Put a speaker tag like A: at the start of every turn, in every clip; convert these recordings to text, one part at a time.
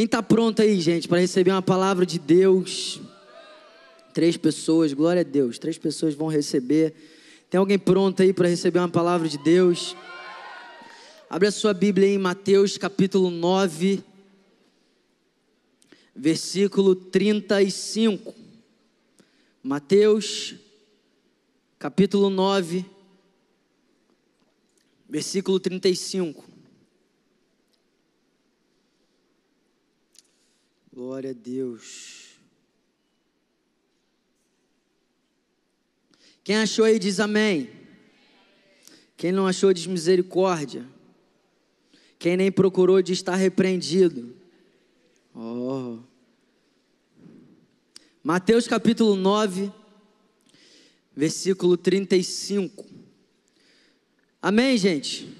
A: Quem está pronto aí, gente, para receber uma palavra de Deus? Três pessoas, glória a Deus. Três pessoas vão receber. Tem alguém pronto aí para receber uma palavra de Deus? Abre a sua Bíblia em Mateus capítulo 9, versículo 35. Mateus capítulo 9, versículo 35. Glória a Deus. Quem achou aí diz amém. Quem não achou diz misericórdia. Quem nem procurou diz estar repreendido. Oh. Mateus capítulo 9, versículo 35. Amém, gente?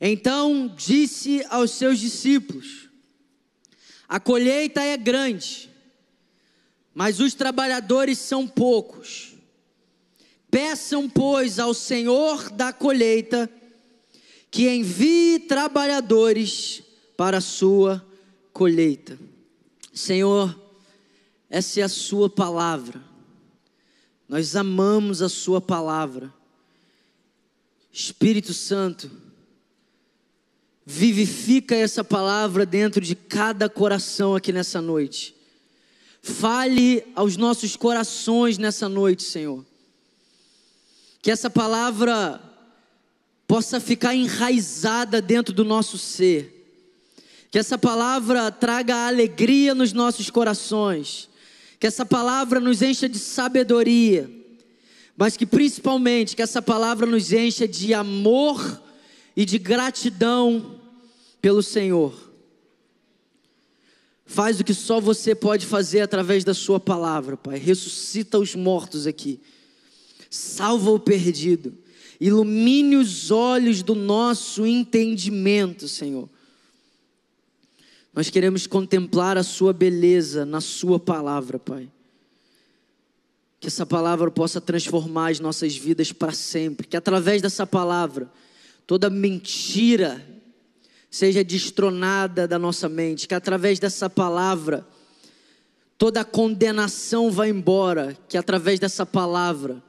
A: Então disse aos seus discípulos: A colheita é grande, mas os trabalhadores são poucos. Peçam, pois, ao Senhor da colheita que envie trabalhadores para a sua colheita. Senhor, essa é a Sua palavra. Nós amamos a Sua palavra. Espírito Santo, vivifica essa palavra dentro de cada coração aqui nessa noite. Fale aos nossos corações nessa noite, Senhor. Que essa palavra possa ficar enraizada dentro do nosso ser. Que essa palavra traga alegria nos nossos corações. Que essa palavra nos encha de sabedoria. Mas que principalmente que essa palavra nos encha de amor e de gratidão pelo Senhor. Faz o que só você pode fazer através da Sua palavra, Pai. Ressuscita os mortos aqui. Salva o perdido. Ilumine os olhos do nosso entendimento, Senhor. Nós queremos contemplar a Sua beleza na Sua palavra, Pai. Que essa palavra possa transformar as nossas vidas para sempre. Que através dessa palavra, toda mentira seja destronada da nossa mente, que através dessa palavra toda condenação vá embora, que através dessa palavra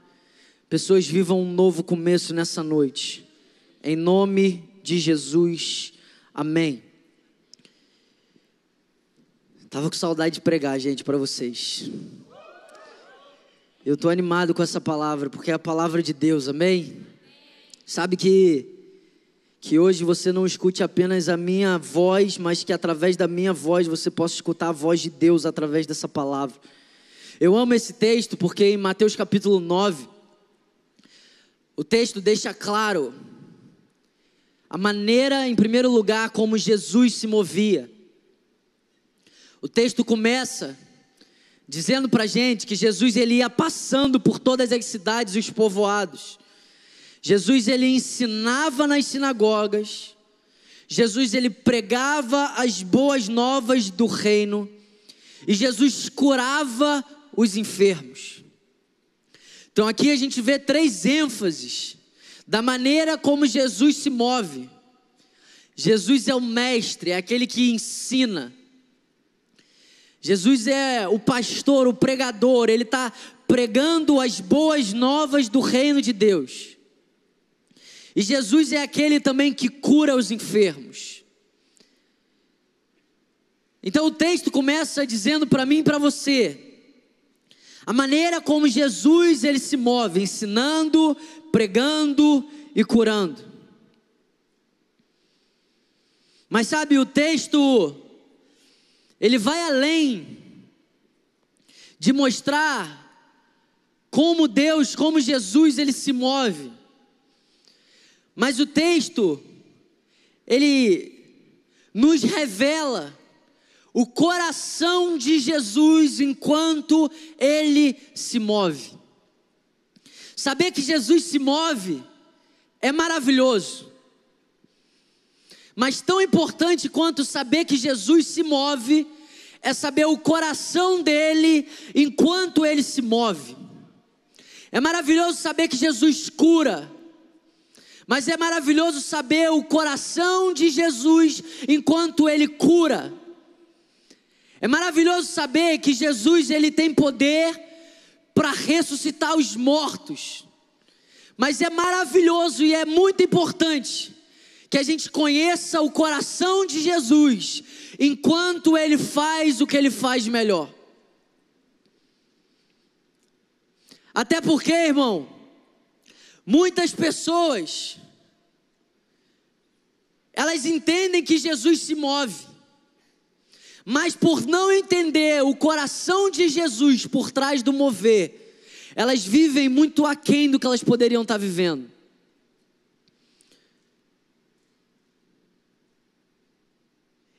A: pessoas vivam um novo começo nessa noite. Em nome de Jesus. Amém. Tava com saudade de pregar, gente, para vocês. Eu tô animado com essa palavra, porque é a palavra de Deus, amém? Sabe que que hoje você não escute apenas a minha voz, mas que através da minha voz você possa escutar a voz de Deus através dessa palavra. Eu amo esse texto porque em Mateus capítulo 9, o texto deixa claro a maneira, em primeiro lugar, como Jesus se movia. O texto começa dizendo para gente que Jesus ele ia passando por todas as cidades e os povoados. Jesus ele ensinava nas sinagogas, Jesus ele pregava as boas novas do reino e Jesus curava os enfermos. Então aqui a gente vê três ênfases da maneira como Jesus se move. Jesus é o mestre, é aquele que ensina. Jesus é o pastor, o pregador, ele está pregando as boas novas do reino de Deus. E Jesus é aquele também que cura os enfermos. Então o texto começa dizendo para mim e para você a maneira como Jesus ele se move, ensinando, pregando e curando. Mas sabe, o texto ele vai além de mostrar como Deus, como Jesus ele se move. Mas o texto, ele nos revela o coração de Jesus enquanto ele se move. Saber que Jesus se move é maravilhoso. Mas tão importante quanto saber que Jesus se move é saber o coração dele enquanto ele se move. É maravilhoso saber que Jesus cura. Mas é maravilhoso saber o coração de Jesus enquanto ele cura. É maravilhoso saber que Jesus ele tem poder para ressuscitar os mortos. Mas é maravilhoso e é muito importante que a gente conheça o coração de Jesus enquanto ele faz o que ele faz melhor. Até porque, irmão, muitas pessoas elas entendem que Jesus se move, mas por não entender o coração de Jesus por trás do mover, elas vivem muito aquém do que elas poderiam estar vivendo.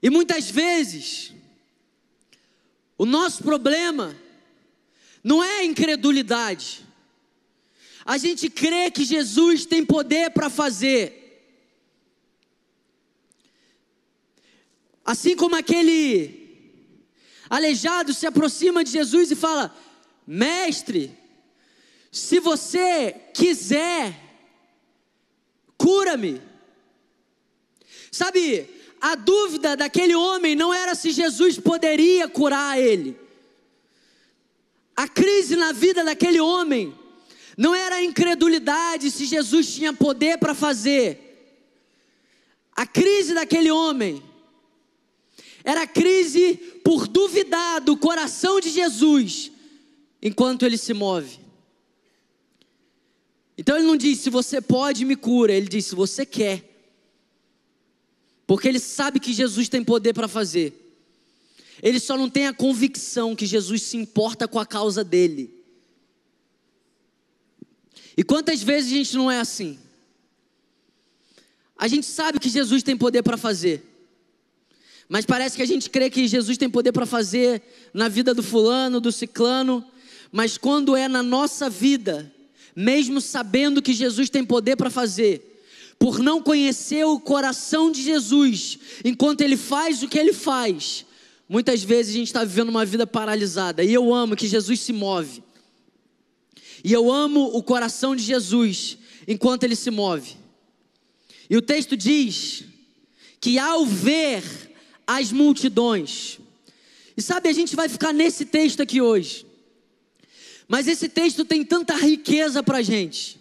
A: E muitas vezes, o nosso problema não é a incredulidade. A gente crê que Jesus tem poder para fazer, Assim como aquele aleijado se aproxima de Jesus e fala: Mestre, se você quiser, cura-me. Sabe, a dúvida daquele homem não era se Jesus poderia curar ele. A crise na vida daquele homem não era a incredulidade se Jesus tinha poder para fazer. A crise daquele homem era crise por duvidar do coração de Jesus enquanto ele se move. Então ele não diz se você pode me cura, ele diz se você quer. Porque ele sabe que Jesus tem poder para fazer. Ele só não tem a convicção que Jesus se importa com a causa dele. E quantas vezes a gente não é assim? A gente sabe que Jesus tem poder para fazer. Mas parece que a gente crê que Jesus tem poder para fazer na vida do fulano, do ciclano, mas quando é na nossa vida, mesmo sabendo que Jesus tem poder para fazer, por não conhecer o coração de Jesus, enquanto ele faz o que ele faz, muitas vezes a gente está vivendo uma vida paralisada. E eu amo que Jesus se move. E eu amo o coração de Jesus enquanto ele se move. E o texto diz que ao ver as multidões. E sabe, a gente vai ficar nesse texto aqui hoje. Mas esse texto tem tanta riqueza para a gente.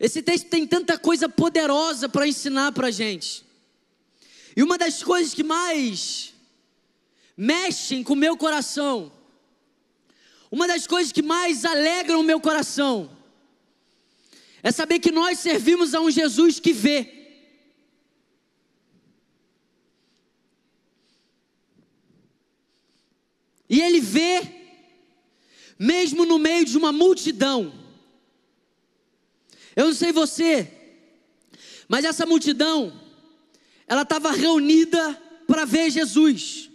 A: Esse texto tem tanta coisa poderosa para ensinar para a gente. E uma das coisas que mais mexem com o meu coração, uma das coisas que mais alegram o meu coração, é saber que nós servimos a um Jesus que vê. E ele vê, mesmo no meio de uma multidão. Eu não sei você, mas essa multidão, ela estava reunida para ver Jesus.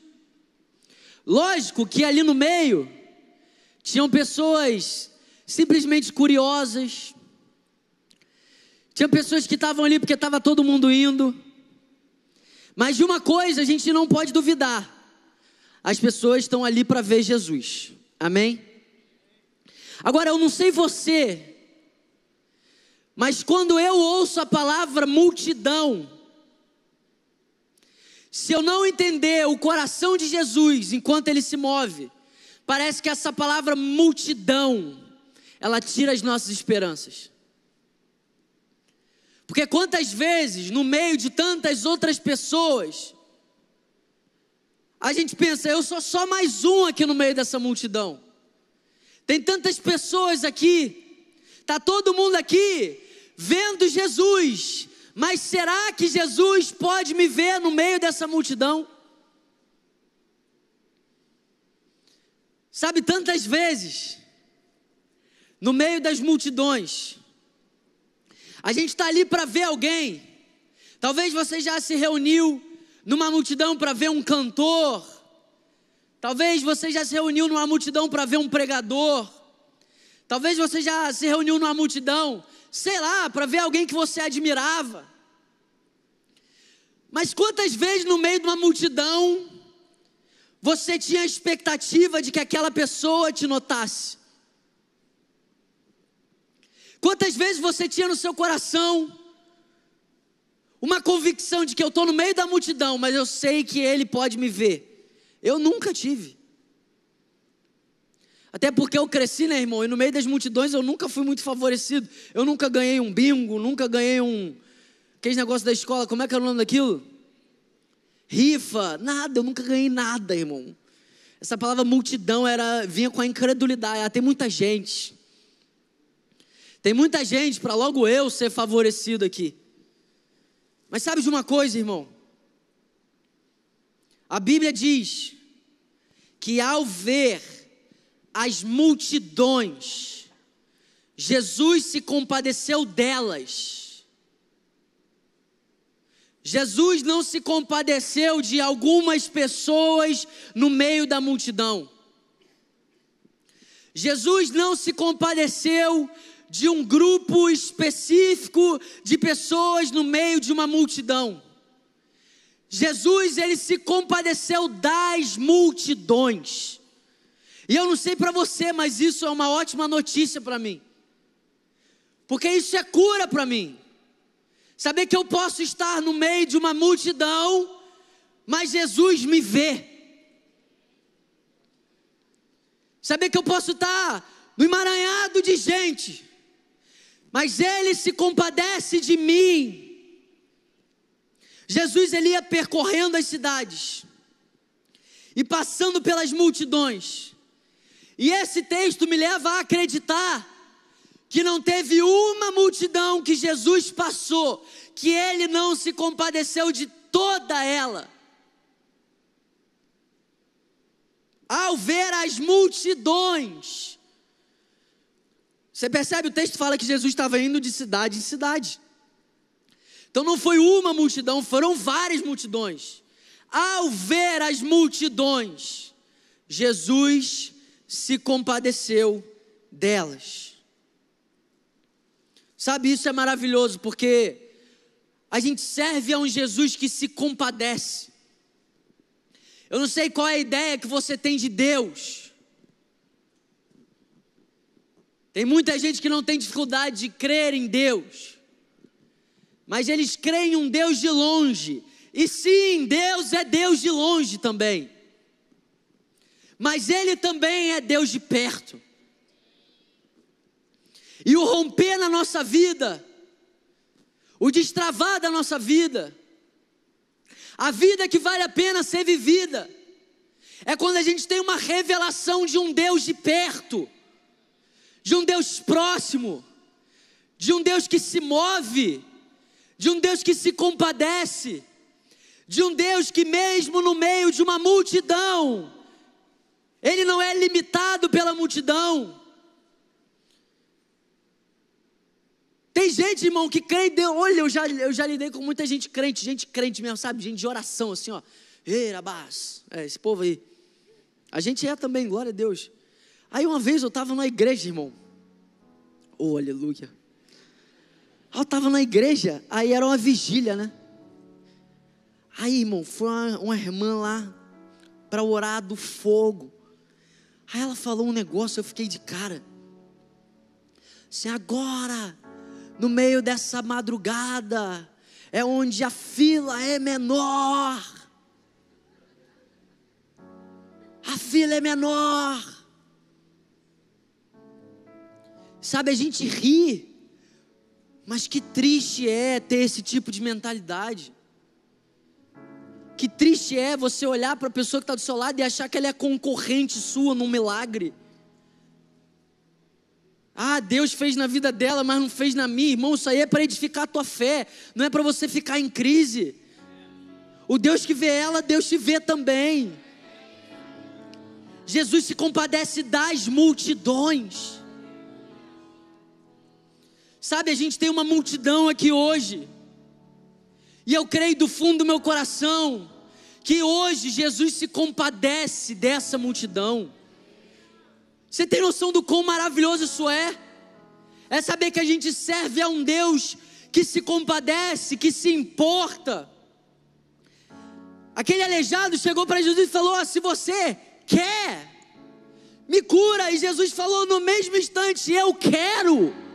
A: Lógico que ali no meio tinham pessoas simplesmente curiosas, tinha pessoas que estavam ali porque estava todo mundo indo. Mas de uma coisa a gente não pode duvidar: as pessoas estão ali para ver Jesus. Amém? Agora, eu não sei você, mas quando eu ouço a palavra multidão, se eu não entender o coração de Jesus enquanto ele se move, parece que essa palavra multidão, ela tira as nossas esperanças. Porque quantas vezes, no meio de tantas outras pessoas, a gente pensa, eu sou só mais um aqui no meio dessa multidão. Tem tantas pessoas aqui, tá todo mundo aqui vendo Jesus, mas será que Jesus pode me ver no meio dessa multidão? Sabe, tantas vezes, no meio das multidões, a gente está ali para ver alguém. Talvez você já se reuniu numa multidão para ver um cantor. Talvez você já se reuniu numa multidão para ver um pregador. Talvez você já se reuniu numa multidão, sei lá, para ver alguém que você admirava. Mas quantas vezes no meio de uma multidão você tinha a expectativa de que aquela pessoa te notasse? Quantas vezes você tinha no seu coração uma convicção de que eu estou no meio da multidão, mas eu sei que ele pode me ver? Eu nunca tive. Até porque eu cresci, né, irmão? E no meio das multidões eu nunca fui muito favorecido. Eu nunca ganhei um bingo, nunca ganhei um. Aqueles negócios da escola, como é que é o nome daquilo? Rifa, nada, eu nunca ganhei nada, irmão. Essa palavra multidão era vinha com a incredulidade. Ah, tem muita gente. Tem muita gente para logo eu ser favorecido aqui. Mas sabe de uma coisa, irmão? A Bíblia diz que ao ver as multidões, Jesus se compadeceu delas. Jesus não se compadeceu de algumas pessoas no meio da multidão. Jesus não se compadeceu de um grupo específico de pessoas no meio de uma multidão. Jesus, ele se compadeceu das multidões. E eu não sei para você, mas isso é uma ótima notícia para mim. Porque isso é cura para mim. Saber que eu posso estar no meio de uma multidão, mas Jesus me vê. Saber que eu posso estar no emaranhado de gente, mas ele se compadece de mim. Jesus ele ia percorrendo as cidades e passando pelas multidões. E esse texto me leva a acreditar que não teve uma multidão que Jesus passou que ele não se compadeceu de toda ela. Ao ver as multidões, você percebe? O texto fala que Jesus estava indo de cidade em cidade. Então não foi uma multidão, foram várias multidões. Ao ver as multidões, Jesus se compadeceu delas. Sabe, isso é maravilhoso, porque a gente serve a um Jesus que se compadece. Eu não sei qual é a ideia que você tem de Deus. Tem muita gente que não tem dificuldade de crer em Deus, mas eles creem em um Deus de longe. E sim, Deus é Deus de longe também, mas Ele também é Deus de perto. E o romper na nossa vida, o destravar da nossa vida, a vida que vale a pena ser vivida, é quando a gente tem uma revelação de um Deus de perto de um Deus próximo, de um Deus que se move, de um Deus que se compadece, de um Deus que, mesmo no meio de uma multidão, Ele não é limitado pela multidão. Tem gente, irmão, que crê em Deus. Olha, eu já, eu já lidei com muita gente crente, gente crente mesmo, sabe? Gente de oração, assim, ó. Ei, Rabás, é, esse povo aí. A gente é também, glória a Deus. Aí uma vez eu estava na igreja, irmão. Oh, aleluia. Eu estava na igreja, aí era uma vigília, né? Aí, irmão, foi uma, uma irmã lá para orar do fogo. Aí ela falou um negócio, eu fiquei de cara. Se agora, no meio dessa madrugada, é onde a fila é menor. A fila é menor. Sabe, a gente ri, mas que triste é ter esse tipo de mentalidade. Que triste é você olhar para a pessoa que está do seu lado e achar que ela é concorrente sua num milagre. Ah, Deus fez na vida dela, mas não fez na minha. Irmão, isso aí é para edificar a tua fé, não é para você ficar em crise. O Deus que vê ela, Deus te vê também. Jesus se compadece das multidões. Sabe, a gente tem uma multidão aqui hoje, e eu creio do fundo do meu coração que hoje Jesus se compadece dessa multidão. Você tem noção do quão maravilhoso isso é? É saber que a gente serve a um Deus que se compadece, que se importa. Aquele aleijado chegou para Jesus e falou: Se você quer, me cura. E Jesus falou no mesmo instante: Eu quero.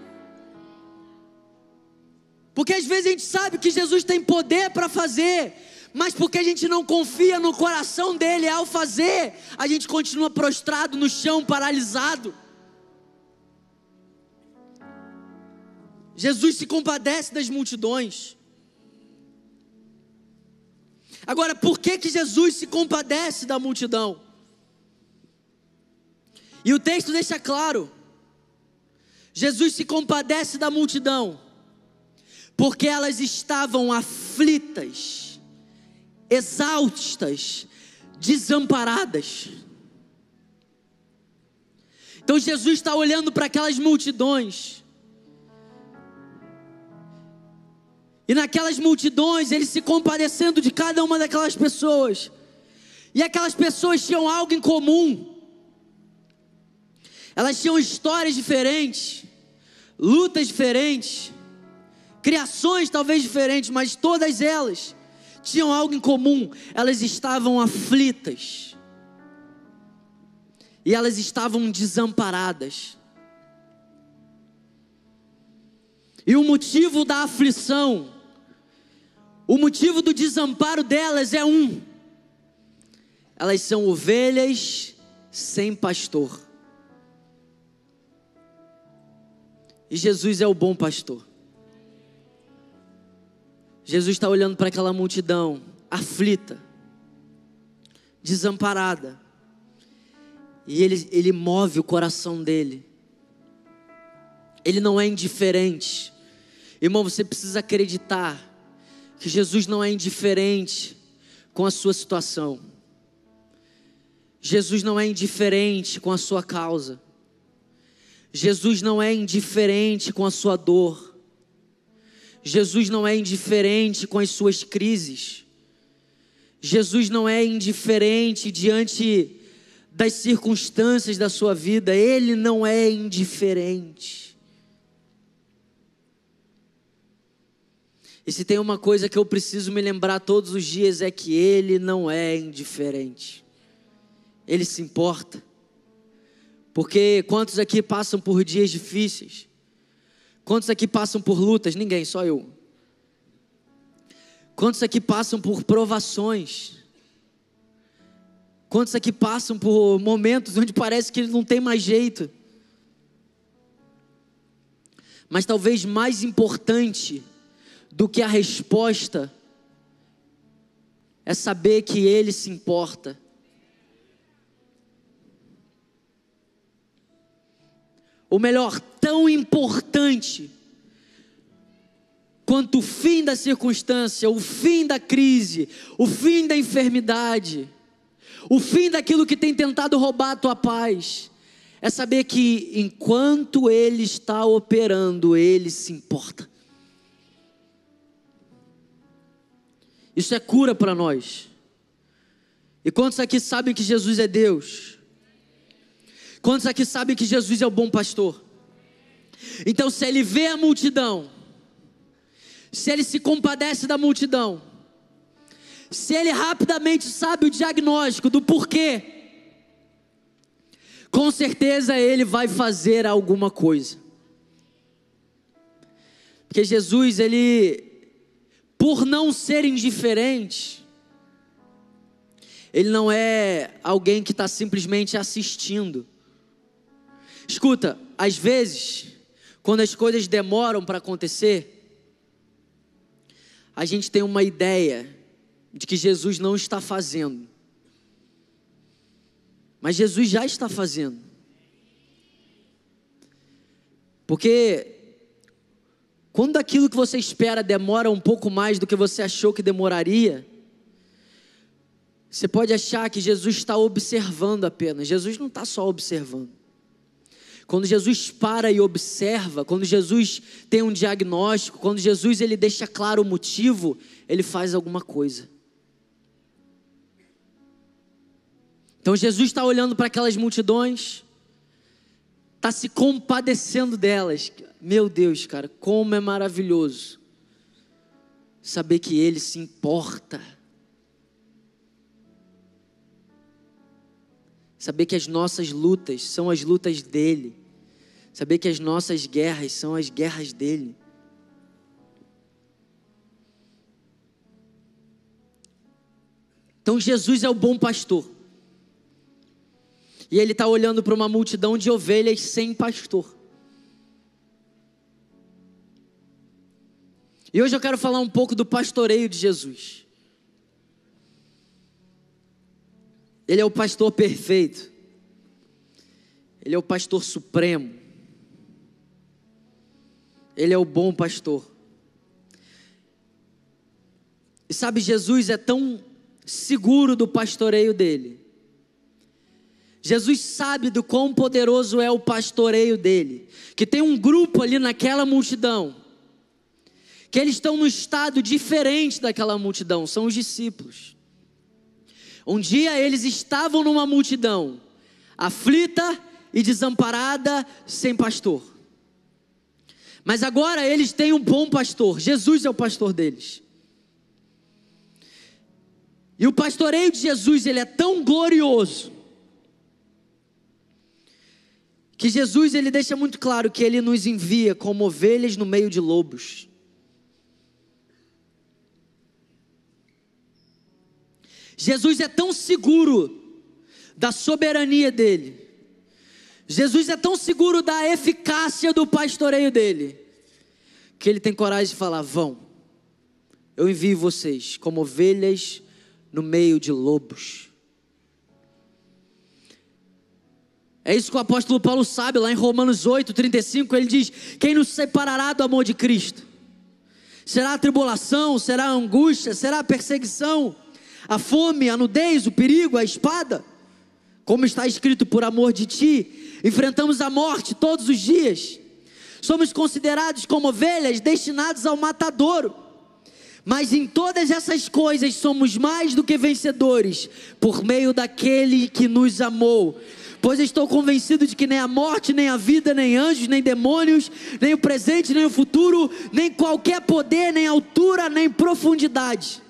A: Porque às vezes a gente sabe que Jesus tem poder para fazer, mas porque a gente não confia no coração dele ao fazer, a gente continua prostrado no chão, paralisado. Jesus se compadece das multidões. Agora, por que que Jesus se compadece da multidão? E o texto deixa claro: Jesus se compadece da multidão, porque elas estavam aflitas, exaustas, desamparadas. Então Jesus está olhando para aquelas multidões, E naquelas multidões, ele se compadecendo de cada uma daquelas pessoas. E aquelas pessoas tinham algo em comum. Elas tinham histórias diferentes, lutas diferentes, criações talvez diferentes, mas todas elas tinham algo em comum. Elas estavam aflitas. E elas estavam desamparadas. E o motivo da aflição o motivo do desamparo delas é um: elas são ovelhas sem pastor. E Jesus é o bom pastor. Jesus está olhando para aquela multidão aflita, desamparada, e ele, ele move o coração dele. Ele não é indiferente. Irmão, você precisa acreditar que Jesus não é indiferente com a sua situação. Jesus não é indiferente com a sua causa. Jesus não é indiferente com a sua dor. Jesus não é indiferente com as suas crises. Jesus não é indiferente diante das circunstâncias da sua vida. Ele não é indiferente. E se tem uma coisa que eu preciso me lembrar todos os dias é que Ele não é indiferente. Ele se importa. Porque quantos aqui passam por dias difíceis? Quantos aqui passam por lutas? Ninguém, só eu. Quantos aqui passam por provações? Quantos aqui passam por momentos onde parece que não tem mais jeito? Mas talvez mais importante do que a resposta é saber que Ele se importa. Ou melhor, tão importante quanto o fim da circunstância, o fim da crise, o fim da enfermidade, o fim daquilo que tem tentado roubar a tua paz, é saber que enquanto Ele está operando, Ele se importa. Isso é cura para nós. E quantos aqui sabem que Jesus é Deus? Quantos aqui sabem que Jesus é o bom pastor? Então, se ele vê a multidão, se ele se compadece da multidão, se ele rapidamente sabe o diagnóstico do porquê, com certeza ele vai fazer alguma coisa. Porque Jesus, ele por não ser indiferente, ele não é alguém que está simplesmente assistindo. Escuta, às vezes, quando as coisas demoram para acontecer, a gente tem uma ideia de que Jesus não está fazendo. Mas Jesus já está fazendo. Porque quando aquilo que você espera demora um pouco mais do que você achou que demoraria, você pode achar que Jesus está observando apenas. Jesus não está só observando. Quando Jesus para e observa, quando Jesus tem um diagnóstico, quando Jesus ele deixa claro o motivo, ele faz alguma coisa. Então Jesus está olhando para aquelas multidões, está se compadecendo delas. Meu Deus, cara, como é maravilhoso saber que Ele se importa. Saber que as nossas lutas são as lutas dele. Saber que as nossas guerras são as guerras dele. Então Jesus é o bom pastor. E ele está olhando para uma multidão de ovelhas sem pastor. E hoje eu quero falar um pouco do pastoreio de Jesus. Ele é o pastor perfeito. Ele é o pastor supremo. Ele é o bom pastor. E sabe, Jesus é tão seguro do pastoreio dele. Jesus sabe do quão poderoso é o pastoreio dele, que tem um grupo ali naquela multidão, que eles estão num estado diferente daquela multidão, são os discípulos. Um dia eles estavam numa multidão, aflita e desamparada, sem pastor. Mas agora eles têm um bom pastor, Jesus é o pastor deles. E o pastoreio de Jesus, ele é tão glorioso, que Jesus ele deixa muito claro que ele nos envia como ovelhas no meio de lobos. Jesus é tão seguro da soberania dele. Jesus é tão seguro da eficácia do pastoreio dele, que ele tem coragem de falar: vão, eu envio vocês como ovelhas no meio de lobos. É isso que o apóstolo Paulo sabe lá em Romanos 8, 35. Ele diz: Quem nos separará do amor de Cristo? Será a tribulação? Será a angústia? Será a perseguição? A fome, a nudez, o perigo, a espada? Como está escrito, por amor de ti, enfrentamos a morte todos os dias. Somos considerados como ovelhas destinadas ao matadouro. Mas em todas essas coisas somos mais do que vencedores, por meio daquele que nos amou. Pois estou convencido de que nem a morte, nem a vida, nem anjos, nem demônios, nem o presente, nem o futuro, nem qualquer poder, nem altura, nem profundidade,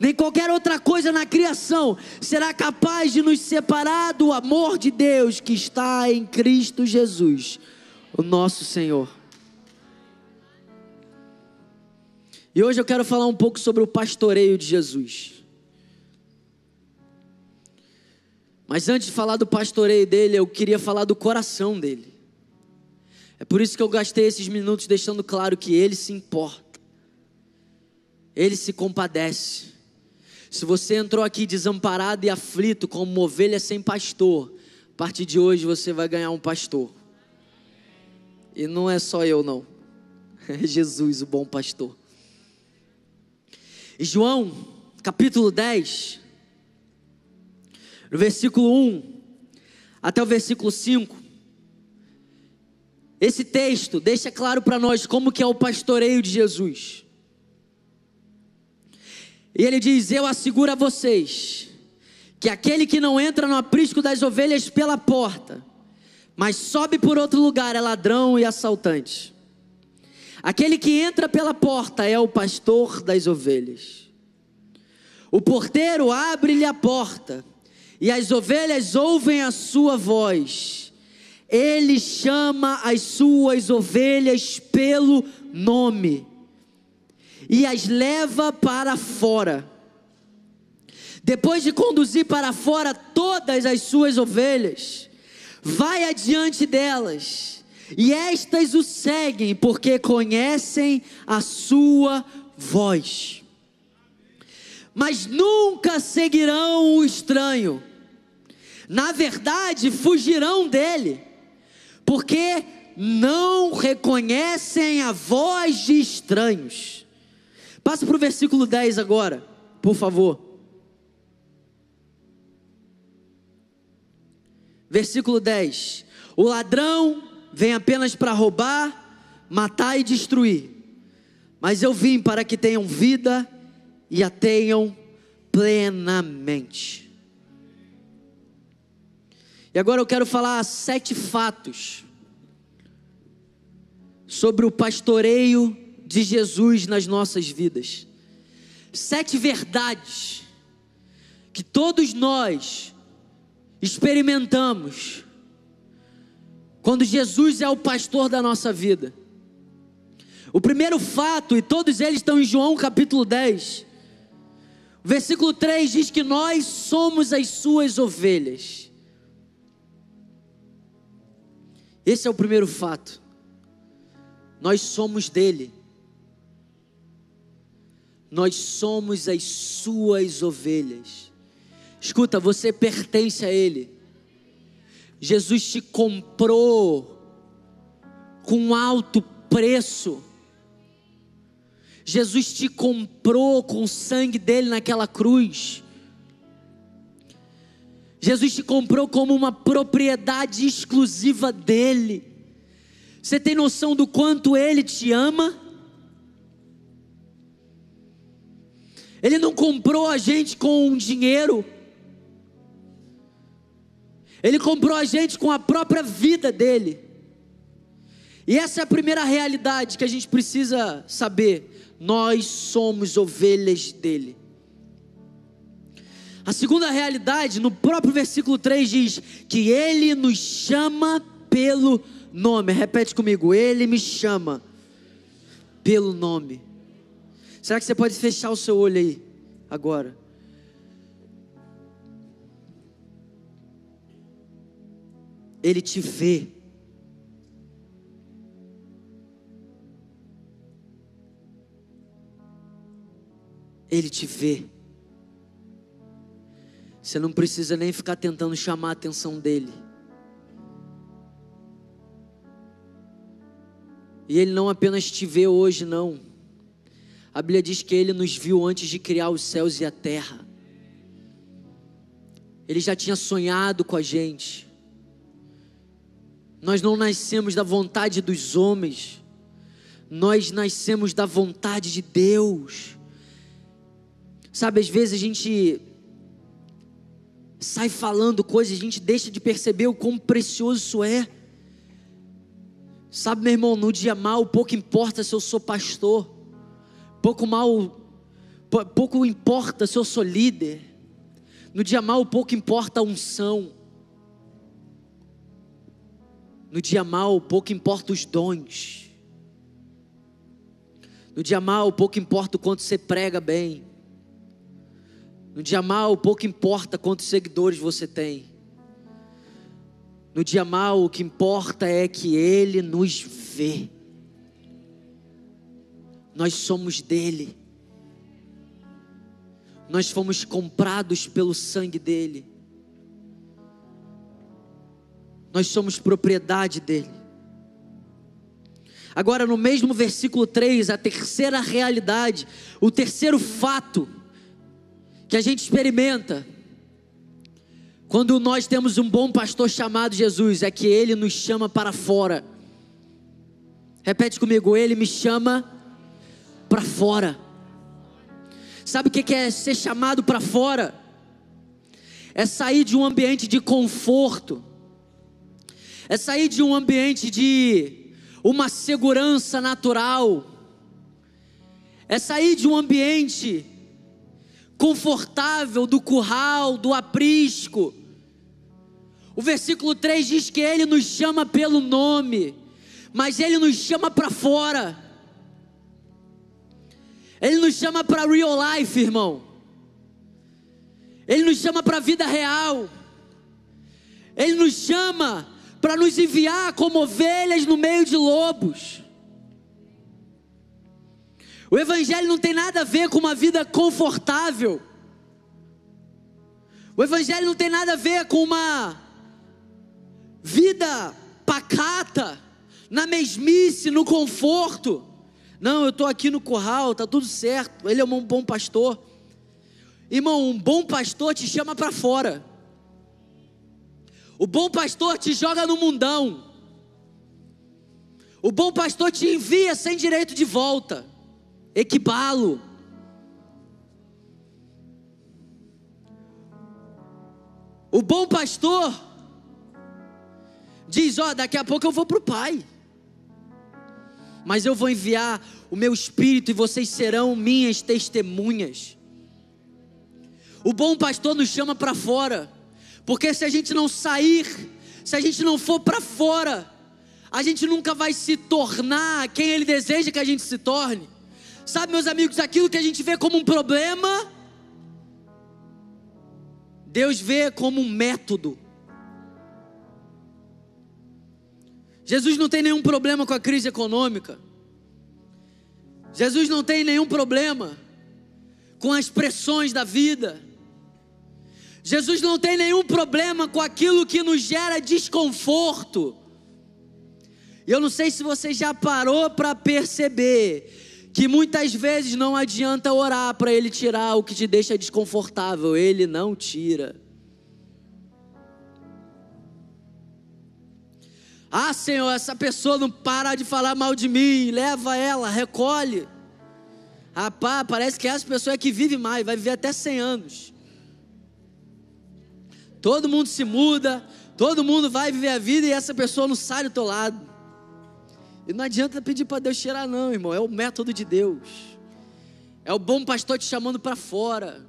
A: nem qualquer outra coisa na criação será capaz de nos separar do amor de Deus que está em Cristo Jesus, o nosso Senhor. E hoje eu quero falar um pouco sobre o pastoreio de Jesus. Mas antes de falar do pastoreio dele, eu queria falar do coração dele. É por isso que eu gastei esses minutos deixando claro que ele se importa, ele se compadece. Se você entrou aqui desamparado e aflito, como uma ovelha sem pastor, a partir de hoje você vai ganhar um pastor. E não é só eu, não, é Jesus, o bom pastor. Em João, capítulo 10, no versículo 1 até o versículo 5, esse texto deixa claro para nós como que é o pastoreio de Jesus. E ele diz: Eu asseguro a vocês que aquele que não entra no aprisco das ovelhas pela porta, mas sobe por outro lugar é ladrão e assaltante. Aquele que entra pela porta é o pastor das ovelhas. O porteiro abre-lhe a porta, e as ovelhas ouvem a sua voz. Ele chama as suas ovelhas pelo nome e as leva para fora. Depois de conduzir para fora todas as suas ovelhas, vai adiante delas e estas o seguem porque conhecem a sua voz. Mas nunca seguirão o estranho. Na verdade, fugirão dele, porque não reconhecem a voz de estranhos. Passa para o versículo 10 agora, por favor. Versículo 10: O ladrão vem apenas para roubar, matar e destruir. Mas eu vim para que tenham vida e a tenham plenamente. E agora eu quero falar sete fatos sobre o pastoreio de Jesus nas nossas vidas. Sete verdades que todos nós experimentamos quando Jesus é o pastor da nossa vida. O primeiro fato, e todos eles estão em João capítulo 10, versículo 3 diz que nós somos as suas ovelhas. Esse é o primeiro fato. Nós somos dele. Nós somos as suas ovelhas. Escuta, você pertence a ele. Jesus te comprou com alto preço. Jesus te comprou com o sangue dele naquela cruz. Jesus te comprou como uma propriedade exclusiva dele. Você tem noção do quanto ele te ama? Ele não comprou a gente com dinheiro. Ele comprou a gente com a própria vida dele. E essa é a primeira realidade que a gente precisa saber. Nós somos ovelhas dele. A segunda realidade, no próprio versículo 3 diz que ele nos chama pelo nome. Repete comigo, ele me chama pelo nome. Será que você pode fechar o seu olho aí agora? Ele te vê. Ele te vê. Você não precisa nem ficar tentando chamar a atenção dele. E ele não apenas te vê hoje, não. A Bíblia diz que ele nos viu antes de criar os céus e a terra. Ele já tinha sonhado com a gente. Nós não nascemos da vontade dos homens, nós nascemos da vontade de Deus. Sabe, às vezes a gente sai falando coisas, a gente deixa de perceber o quão precioso isso é. Sabe, meu irmão, no dia mal, pouco importa se eu sou pastor, pouco mal, pouco importa se eu sou líder. No dia mal, pouco importa a unção. No dia mal, pouco importa os dons. No dia mal, pouco importa o quanto você prega bem. No dia mal, pouco importa quantos seguidores você tem. No dia mal, o que importa é que Ele nos vê. Nós somos dele. Nós fomos comprados pelo sangue dele. Nós somos propriedade dele. Agora, no mesmo versículo 3, a terceira realidade, o terceiro fato que a gente experimenta quando nós temos um bom pastor chamado Jesus, é que ele nos chama para fora. Repete comigo, ele me chama para fora. Sabe o que é ser chamado para fora? É sair de um ambiente de conforto é sair de um ambiente de uma segurança natural, é sair de um ambiente confortável do curral, do aprisco. O versículo 3 diz que ele nos chama pelo nome, mas ele nos chama para fora. Ele nos chama para real life, irmão. Ele nos chama para a vida real. Ele nos chama para nos enviar como ovelhas no meio de lobos. O Evangelho não tem nada a ver com uma vida confortável. O Evangelho não tem nada a ver com uma vida pacata, na mesmice, no conforto. Não, eu estou aqui no curral, está tudo certo. Ele é um bom pastor. Irmão, um bom pastor te chama para fora. O bom pastor te joga no mundão. O bom pastor te envia sem direito de volta. Equibalo. O bom pastor diz: Ó, daqui a pouco eu vou para o Pai, mas eu vou enviar o meu Espírito e vocês serão minhas testemunhas. O bom pastor nos chama para fora, porque se a gente não sair, se a gente não for para fora, a gente nunca vai se tornar quem Ele deseja que a gente se torne. Sabe, meus amigos, aquilo que a gente vê como um problema, Deus vê como um método. Jesus não tem nenhum problema com a crise econômica. Jesus não tem nenhum problema com as pressões da vida. Jesus não tem nenhum problema com aquilo que nos gera desconforto. E eu não sei se você já parou para perceber que muitas vezes não adianta orar para Ele tirar o que te deixa desconfortável, Ele não tira. Ah, Senhor, essa pessoa não para de falar mal de mim, leva ela, recolhe. Rapaz, parece que essa pessoa é que vive mais, vai viver até 100 anos. Todo mundo se muda, todo mundo vai viver a vida e essa pessoa não sai do teu lado. E não adianta pedir para Deus tirar, não, irmão, é o método de Deus. É o bom pastor te chamando para fora.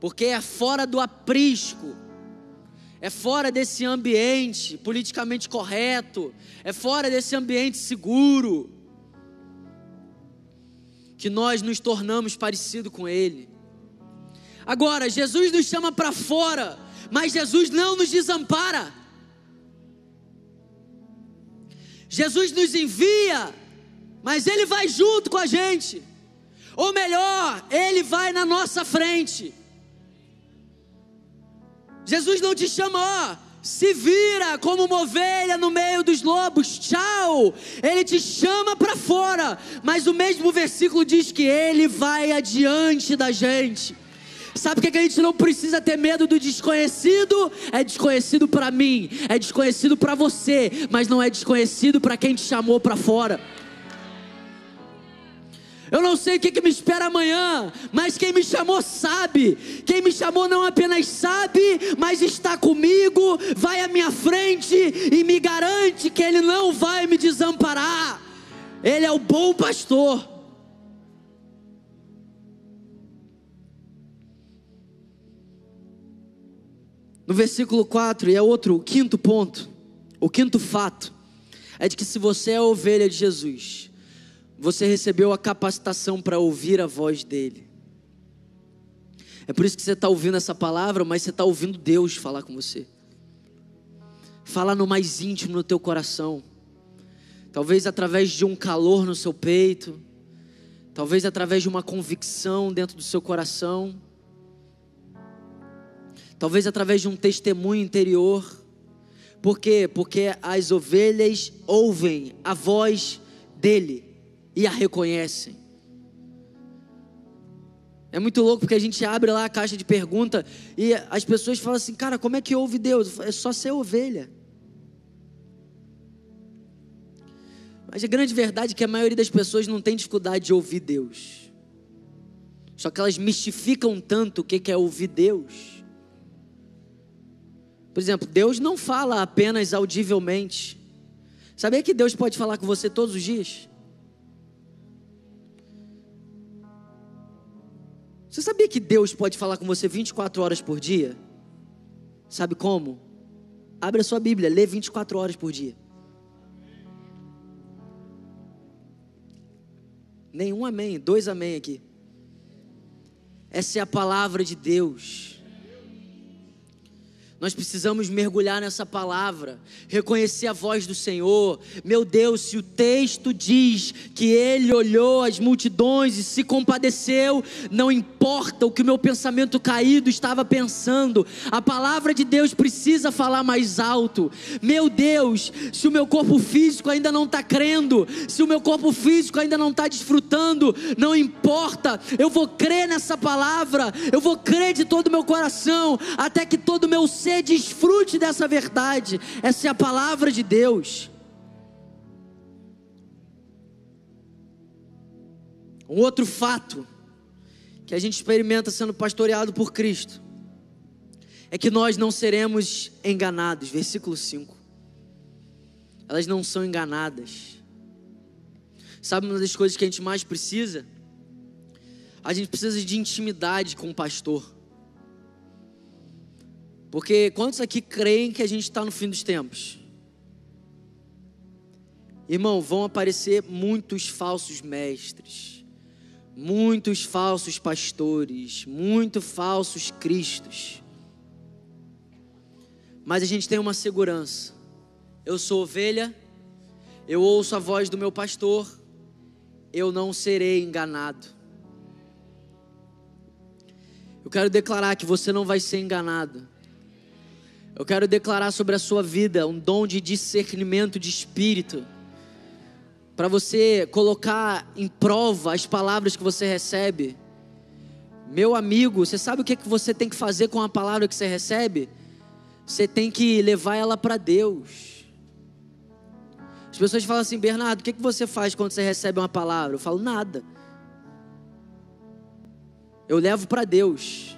A: Porque é fora do aprisco é fora desse ambiente politicamente correto, é fora desse ambiente seguro, que nós nos tornamos parecido com Ele. Agora, Jesus nos chama para fora, mas Jesus não nos desampara. Jesus nos envia, mas Ele vai junto com a gente. Ou melhor, Ele vai na nossa frente. Jesus não te chama, ó, se vira como uma ovelha no meio dos lobos, tchau. Ele te chama para fora, mas o mesmo versículo diz que ele vai adiante da gente. Sabe por que a gente não precisa ter medo do desconhecido? É desconhecido para mim, é desconhecido para você, mas não é desconhecido para quem te chamou para fora. Eu não sei o que, que, me espera amanhã, mas quem me chamou sabe. Quem me chamou não apenas sabe, mas está comigo, vai à minha frente e me garante que Ele não vai me desamparar. Ele é o bom pastor. No versículo 4, e é outro, o quinto ponto, o quinto fato, é de que se você é ovelha de Jesus, você recebeu a capacitação para ouvir a voz dele. É por isso que você está ouvindo essa palavra, mas você está ouvindo Deus falar com você. Falar no mais íntimo no teu coração. Talvez através de um calor no seu peito. Talvez através de uma convicção dentro do seu coração. Talvez através de um testemunho interior. Por quê? Porque as ovelhas ouvem a voz dele e a reconhecem. É muito louco porque a gente abre lá a caixa de pergunta e as pessoas falam assim: cara, como é que ouve Deus? É só ser ovelha. Mas a grande verdade é que a maioria das pessoas não tem dificuldade de ouvir Deus. Só que elas mistificam tanto o que é ouvir Deus. Por exemplo, Deus não fala apenas audivelmente. Sabia que Deus pode falar com você todos os dias? Você sabia que Deus pode falar com você 24 horas por dia? Sabe como? Abre a sua Bíblia, lê 24 horas por dia. Nenhum amém, dois amém aqui. Essa é a palavra de Deus. Nós precisamos mergulhar nessa palavra, reconhecer a voz do Senhor. Meu Deus, se o texto diz que ele olhou as multidões e se compadeceu, não importa o que o meu pensamento caído estava pensando, a palavra de Deus precisa falar mais alto. Meu Deus, se o meu corpo físico ainda não está crendo, se o meu corpo físico ainda não está desfrutando, não importa, eu vou crer nessa palavra, eu vou crer de todo o meu coração, até que todo o meu ser você desfrute dessa verdade. Essa é a palavra de Deus. Um outro fato que a gente experimenta sendo pastoreado por Cristo é que nós não seremos enganados. Versículo 5. Elas não são enganadas. Sabe uma das coisas que a gente mais precisa? A gente precisa de intimidade com o pastor. Porque quantos aqui creem que a gente está no fim dos tempos? Irmão, vão aparecer muitos falsos mestres, muitos falsos pastores, muitos falsos cristos. Mas a gente tem uma segurança. Eu sou ovelha, eu ouço a voz do meu pastor, eu não serei enganado. Eu quero declarar que você não vai ser enganado. Eu quero declarar sobre a sua vida um dom de discernimento de espírito para você colocar em prova as palavras que você recebe. Meu amigo, você sabe o que, que você tem que fazer com a palavra que você recebe? Você tem que levar ela para Deus. As pessoas falam assim, Bernardo, o que, que você faz quando você recebe uma palavra? Eu falo, nada. Eu levo para Deus.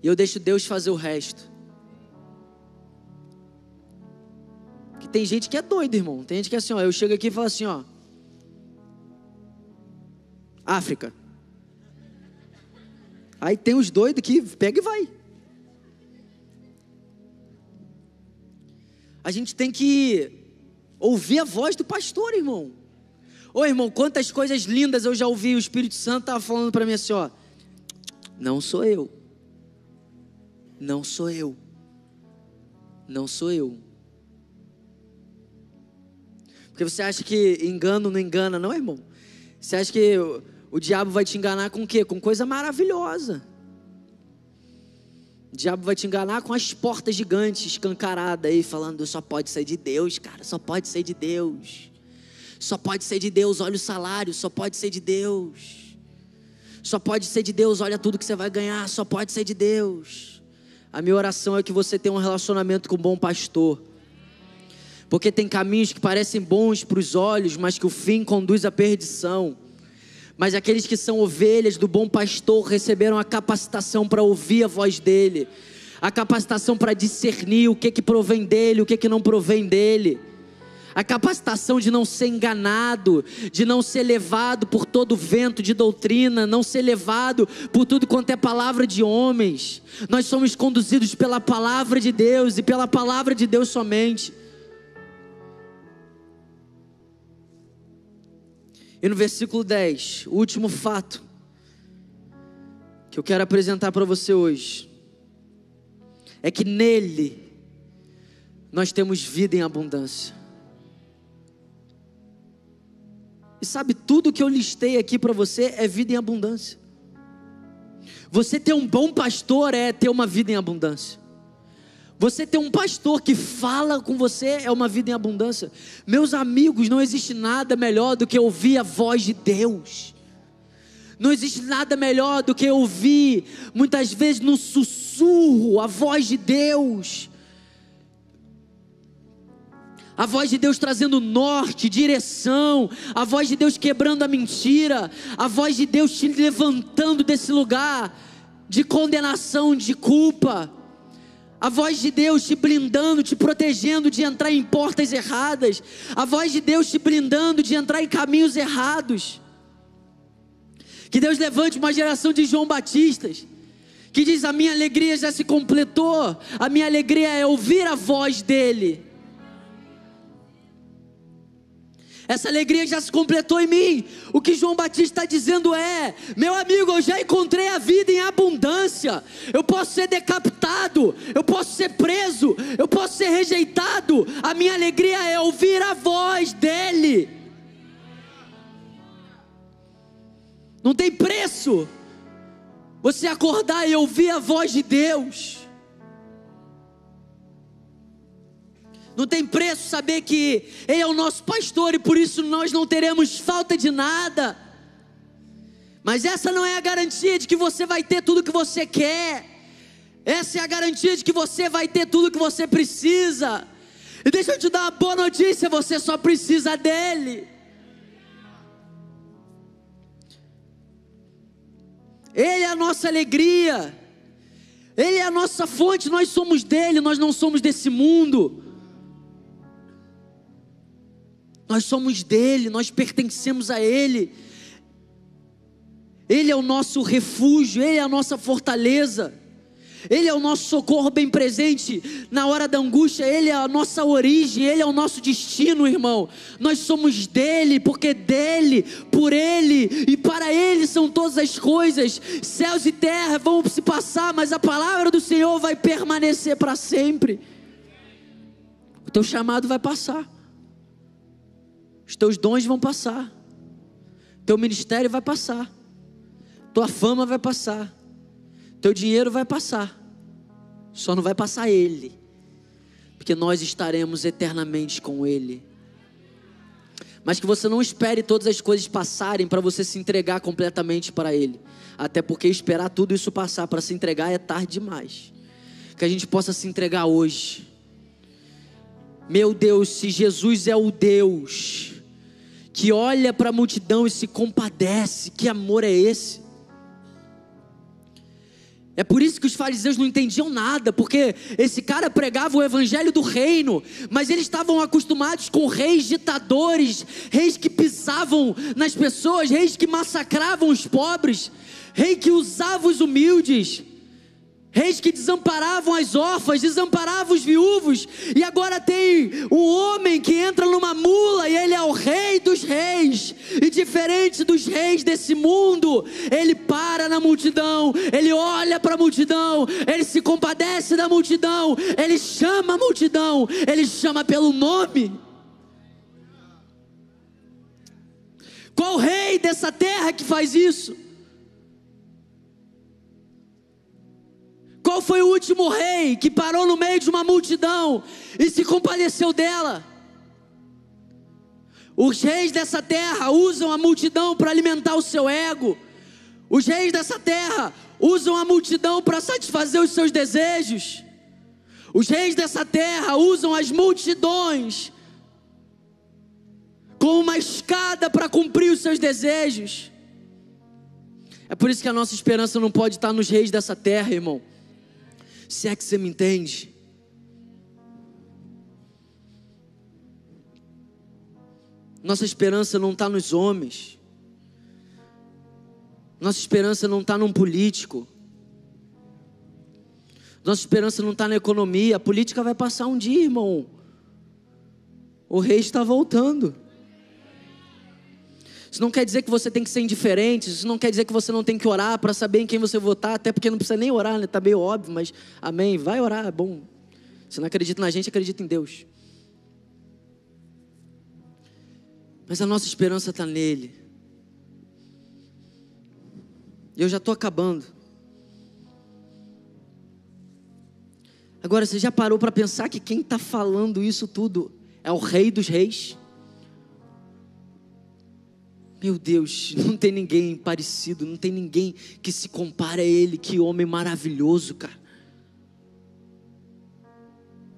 A: E eu deixo Deus fazer o resto. Que tem gente que é doido, irmão. Tem gente que é assim, ó. Eu chego aqui e falo assim, ó. África. Aí tem os doidos que pega e vai. A gente tem que ouvir a voz do pastor, irmão. Ô irmão, quantas coisas lindas eu já ouvi. O Espírito Santo estava falando para mim assim, ó. Não sou eu. Não sou eu. Não sou eu. Porque você acha que engano não engana, não, irmão? Você acha que o, o diabo vai te enganar com o quê? Com coisa maravilhosa. O diabo vai te enganar com as portas gigantes escancaradas aí, falando só pode ser de Deus, cara, só pode ser de Deus. Só pode ser de Deus, olha o salário, só pode ser de Deus. Só pode ser de Deus, olha tudo que você vai ganhar, só pode ser de Deus. A minha oração é que você tenha um relacionamento com um bom pastor porque tem caminhos que parecem bons para os olhos, mas que o fim conduz à perdição. Mas aqueles que são ovelhas do bom pastor receberam a capacitação para ouvir a voz dele, a capacitação para discernir o que que provém dele, o que que não provém dele. A capacitação de não ser enganado, de não ser levado por todo vento de doutrina, não ser levado por tudo quanto é palavra de homens. Nós somos conduzidos pela palavra de Deus e pela palavra de Deus somente. E no versículo 10, o último fato que eu quero apresentar para você hoje é que nele nós temos vida em abundância. E sabe, tudo que eu listei aqui para você é vida em abundância. Você ter um bom pastor é ter uma vida em abundância. Você ter um pastor que fala com você é uma vida em abundância. Meus amigos, não existe nada melhor do que ouvir a voz de Deus. Não existe nada melhor do que ouvir, muitas vezes no sussurro, a voz de Deus. A voz de Deus trazendo norte, direção, a voz de Deus quebrando a mentira, a voz de Deus te levantando desse lugar de condenação, de culpa a voz de Deus te blindando, te protegendo de entrar em portas erradas. A voz de Deus te blindando de entrar em caminhos errados. Que Deus levante uma geração de João Batistas. Que diz: A minha alegria já se completou. A minha alegria é ouvir a voz dEle. Essa alegria já se completou em mim. O que João Batista está dizendo é: meu amigo, eu já encontrei a vida em abundância. Eu posso ser decapitado, eu posso ser preso, eu posso ser rejeitado. A minha alegria é ouvir a voz dEle. Não tem preço você acordar e ouvir a voz de Deus. Não tem preço saber que Ele é o nosso pastor e por isso nós não teremos falta de nada. Mas essa não é a garantia de que você vai ter tudo que você quer. Essa é a garantia de que você vai ter tudo que você precisa. E deixa eu te dar uma boa notícia: você só precisa dele. Ele é a nossa alegria. Ele é a nossa fonte, nós somos dele, nós não somos desse mundo. Nós somos dele, nós pertencemos a ele. Ele é o nosso refúgio, ele é a nossa fortaleza. Ele é o nosso socorro bem presente na hora da angústia, Ele é a nossa origem, Ele é o nosso destino, irmão. Nós somos dele, porque dele, por Ele e para Ele são todas as coisas. Céus e terra vão se passar, mas a palavra do Senhor vai permanecer para sempre. O teu chamado vai passar, os teus dons vão passar, teu ministério vai passar, tua fama vai passar teu dinheiro vai passar, só não vai passar ele, porque nós estaremos eternamente com ele. Mas que você não espere todas as coisas passarem para você se entregar completamente para ele, até porque esperar tudo isso passar para se entregar é tarde demais. Que a gente possa se entregar hoje. Meu Deus, se Jesus é o Deus que olha para a multidão e se compadece, que amor é esse? É por isso que os fariseus não entendiam nada, porque esse cara pregava o evangelho do reino, mas eles estavam acostumados com reis ditadores, reis que pisavam nas pessoas, reis que massacravam os pobres, rei que usava os humildes reis que desamparavam as órfãs, desamparavam os viúvos, e agora tem um homem que entra numa mula e ele é o rei dos reis, e diferente dos reis desse mundo, ele para na multidão, ele olha para a multidão, ele se compadece da multidão, ele chama a multidão, ele chama pelo nome. Qual rei dessa terra que faz isso? Qual foi o último rei que parou no meio de uma multidão e se compadeceu dela? Os reis dessa terra usam a multidão para alimentar o seu ego. Os reis dessa terra usam a multidão para satisfazer os seus desejos. Os reis dessa terra usam as multidões como uma escada para cumprir os seus desejos. É por isso que a nossa esperança não pode estar nos reis dessa terra, irmão. Se é que você me entende. Nossa esperança não está nos homens. Nossa esperança não está num político. Nossa esperança não está na economia. A política vai passar um dia, irmão. O rei está voltando. Isso não quer dizer que você tem que ser indiferente, isso não quer dizer que você não tem que orar para saber em quem você votar, até porque não precisa nem orar, né? Tá meio óbvio, mas amém, vai orar, é bom. Você não acredita na gente, acredita em Deus. Mas a nossa esperança está nele. E eu já estou acabando. Agora, você já parou para pensar que quem está falando isso tudo é o Rei dos Reis? Meu Deus, não tem ninguém parecido, não tem ninguém que se compare a Ele. Que homem maravilhoso, cara.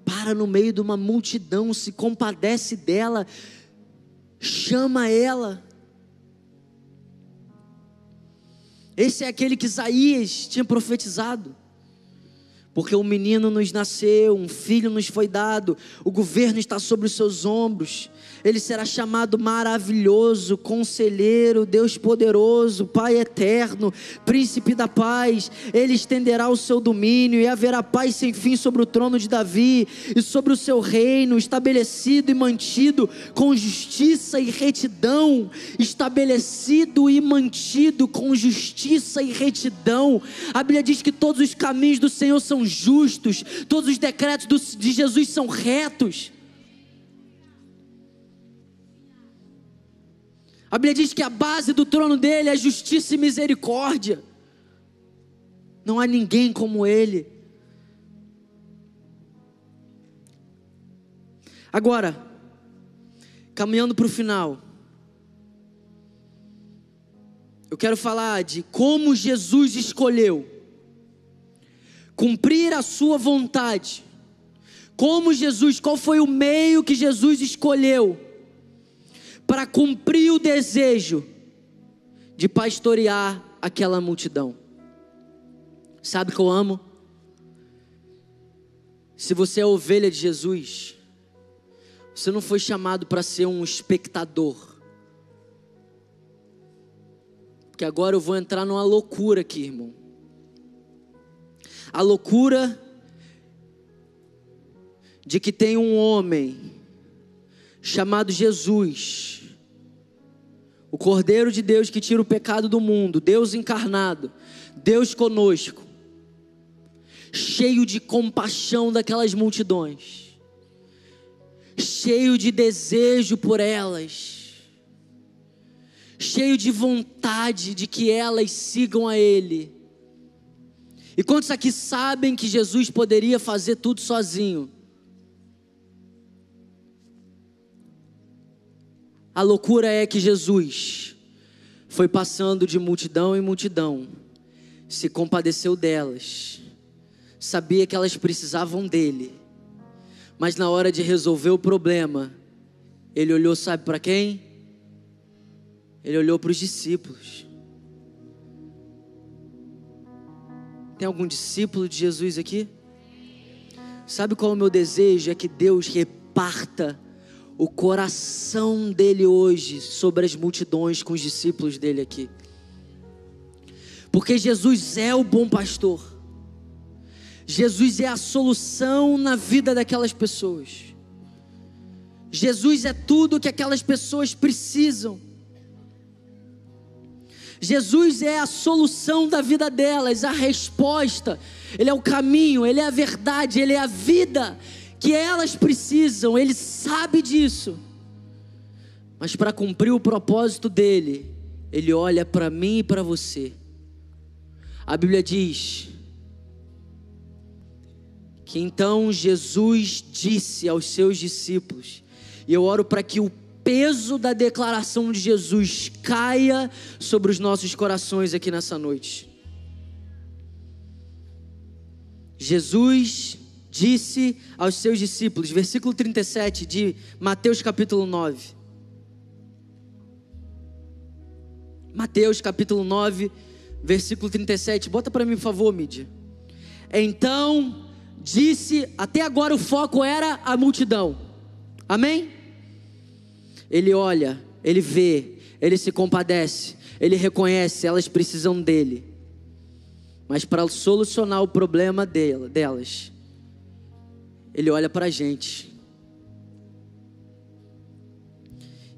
A: Para no meio de uma multidão, se compadece dela, chama ela. Esse é aquele que Isaías tinha profetizado. Porque um menino nos nasceu, um filho nos foi dado, o governo está sobre os seus ombros ele será chamado maravilhoso, conselheiro, Deus poderoso, Pai eterno, príncipe da paz. Ele estenderá o seu domínio e haverá paz sem fim sobre o trono de Davi e sobre o seu reino, estabelecido e mantido com justiça e retidão. Estabelecido e mantido com justiça e retidão. A Bíblia diz que todos os caminhos do Senhor são justos, todos os decretos de Jesus são retos. A Bíblia diz que a base do trono dele é justiça e misericórdia. Não há ninguém como ele. Agora, caminhando para o final, eu quero falar de como Jesus escolheu cumprir a sua vontade. Como Jesus, qual foi o meio que Jesus escolheu? Para cumprir o desejo de pastorear aquela multidão. Sabe que eu amo? Se você é ovelha de Jesus, você não foi chamado para ser um espectador. Porque agora eu vou entrar numa loucura aqui, irmão. A loucura de que tem um homem chamado Jesus, o Cordeiro de Deus que tira o pecado do mundo, Deus encarnado, Deus conosco, cheio de compaixão daquelas multidões, cheio de desejo por elas, cheio de vontade de que elas sigam a Ele. E quantos aqui sabem que Jesus poderia fazer tudo sozinho? A loucura é que Jesus foi passando de multidão em multidão, se compadeceu delas, sabia que elas precisavam dele, mas na hora de resolver o problema, ele olhou, sabe para quem? Ele olhou para os discípulos. Tem algum discípulo de Jesus aqui? Sabe qual é o meu desejo? É que Deus reparta o coração dele hoje sobre as multidões com os discípulos dele aqui. Porque Jesus é o bom pastor. Jesus é a solução na vida daquelas pessoas. Jesus é tudo que aquelas pessoas precisam. Jesus é a solução da vida delas, a resposta. Ele é o caminho, ele é a verdade, ele é a vida, que elas precisam, ele sabe disso. Mas para cumprir o propósito dele, ele olha para mim e para você. A Bíblia diz que então Jesus disse aos seus discípulos, e eu oro para que o peso da declaração de Jesus caia sobre os nossos corações aqui nessa noite. Jesus disse aos seus discípulos, versículo 37 de Mateus capítulo 9. Mateus capítulo 9, versículo 37. Bota para mim, por favor, mídia. Então disse, até agora o foco era a multidão. Amém? Ele olha, ele vê, ele se compadece, ele reconhece, elas precisam dele. Mas para solucionar o problema delas, ele olha para a gente.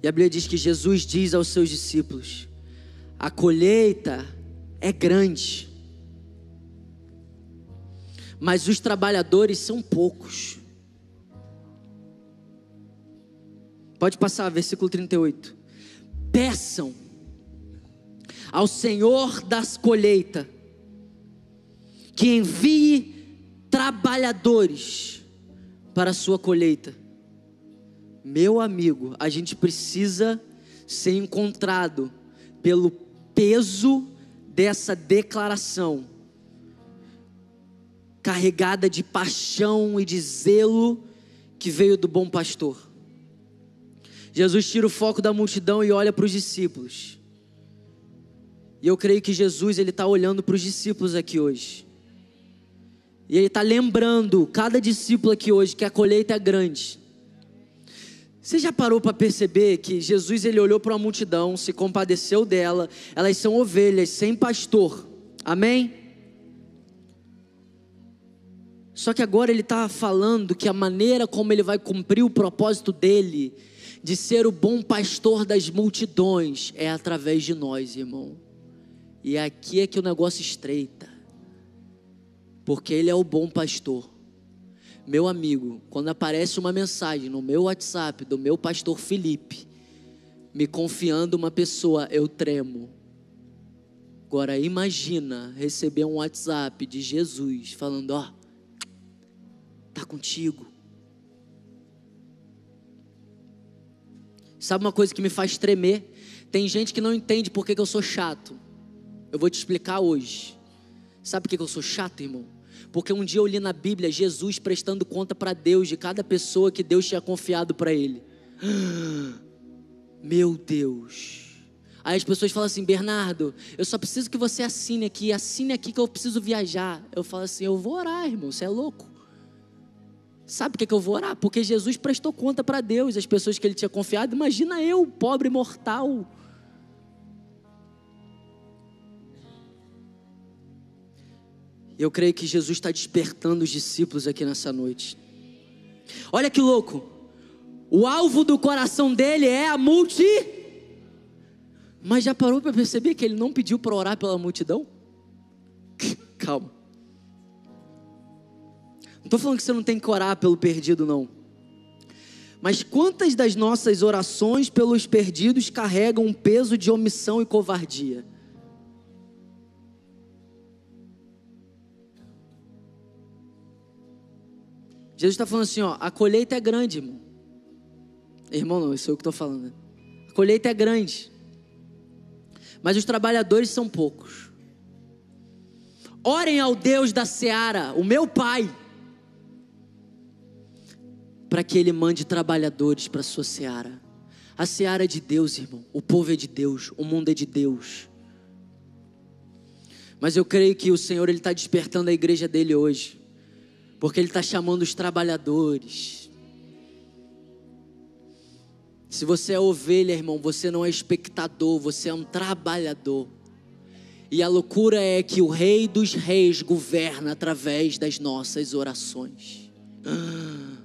A: E a Bíblia diz que Jesus diz aos seus discípulos: a colheita é grande, mas os trabalhadores são poucos. Pode passar, versículo 38. Peçam ao Senhor das colheitas que envie trabalhadores para a sua colheita. Meu amigo, a gente precisa ser encontrado pelo peso dessa declaração, carregada de paixão e de zelo que veio do bom pastor. Jesus tira o foco da multidão e olha para os discípulos. E eu creio que Jesus ele está olhando para os discípulos aqui hoje. E ele está lembrando cada discípulo aqui hoje que a colheita é grande. Você já parou para perceber que Jesus ele olhou para uma multidão, se compadeceu dela, elas são ovelhas sem pastor, amém? Só que agora ele está falando que a maneira como ele vai cumprir o propósito dele, de ser o bom pastor das multidões, é através de nós, irmão. E aqui é que o negócio estreita porque Ele é o bom pastor. Meu amigo, quando aparece uma mensagem no meu WhatsApp do meu pastor Felipe, me confiando uma pessoa, eu tremo. Agora imagina receber um WhatsApp de Jesus falando, ó, oh, tá contigo. Sabe uma coisa que me faz tremer? Tem gente que não entende por que, que eu sou chato. Eu vou te explicar hoje. Sabe por que eu sou chato, irmão? Porque um dia eu li na Bíblia Jesus prestando conta para Deus de cada pessoa que Deus tinha confiado para ele. Meu Deus. Aí as pessoas falam assim: Bernardo, eu só preciso que você assine aqui, assine aqui que eu preciso viajar. Eu falo assim: eu vou orar, irmão, você é louco. Sabe por que, eu vou orar? Porque Jesus prestou conta para Deus, as pessoas que ele tinha confiado. Imagina eu, pobre mortal. Eu creio que Jesus está despertando os discípulos aqui nessa noite. Olha que louco. O alvo do coração dele é a multi. Mas já parou para perceber que ele não pediu para orar pela multidão? Calma. Não estou falando que você não tem que orar pelo perdido, não. Mas quantas das nossas orações pelos perdidos carregam um peso de omissão e covardia? Jesus está falando assim: ó, a colheita é grande, irmão. Irmão, não, isso é o que estou falando. Né? A colheita é grande, mas os trabalhadores são poucos. Orem ao Deus da seara, o meu Pai, para que Ele mande trabalhadores para a sua seara. A seara é de Deus, irmão. O povo é de Deus, o mundo é de Deus. Mas eu creio que o Senhor ele está despertando a igreja dele hoje porque Ele está chamando os trabalhadores. Se você é ovelha, irmão, você não é espectador, você é um trabalhador. E a loucura é que o Rei dos Reis governa através das nossas orações. Ah.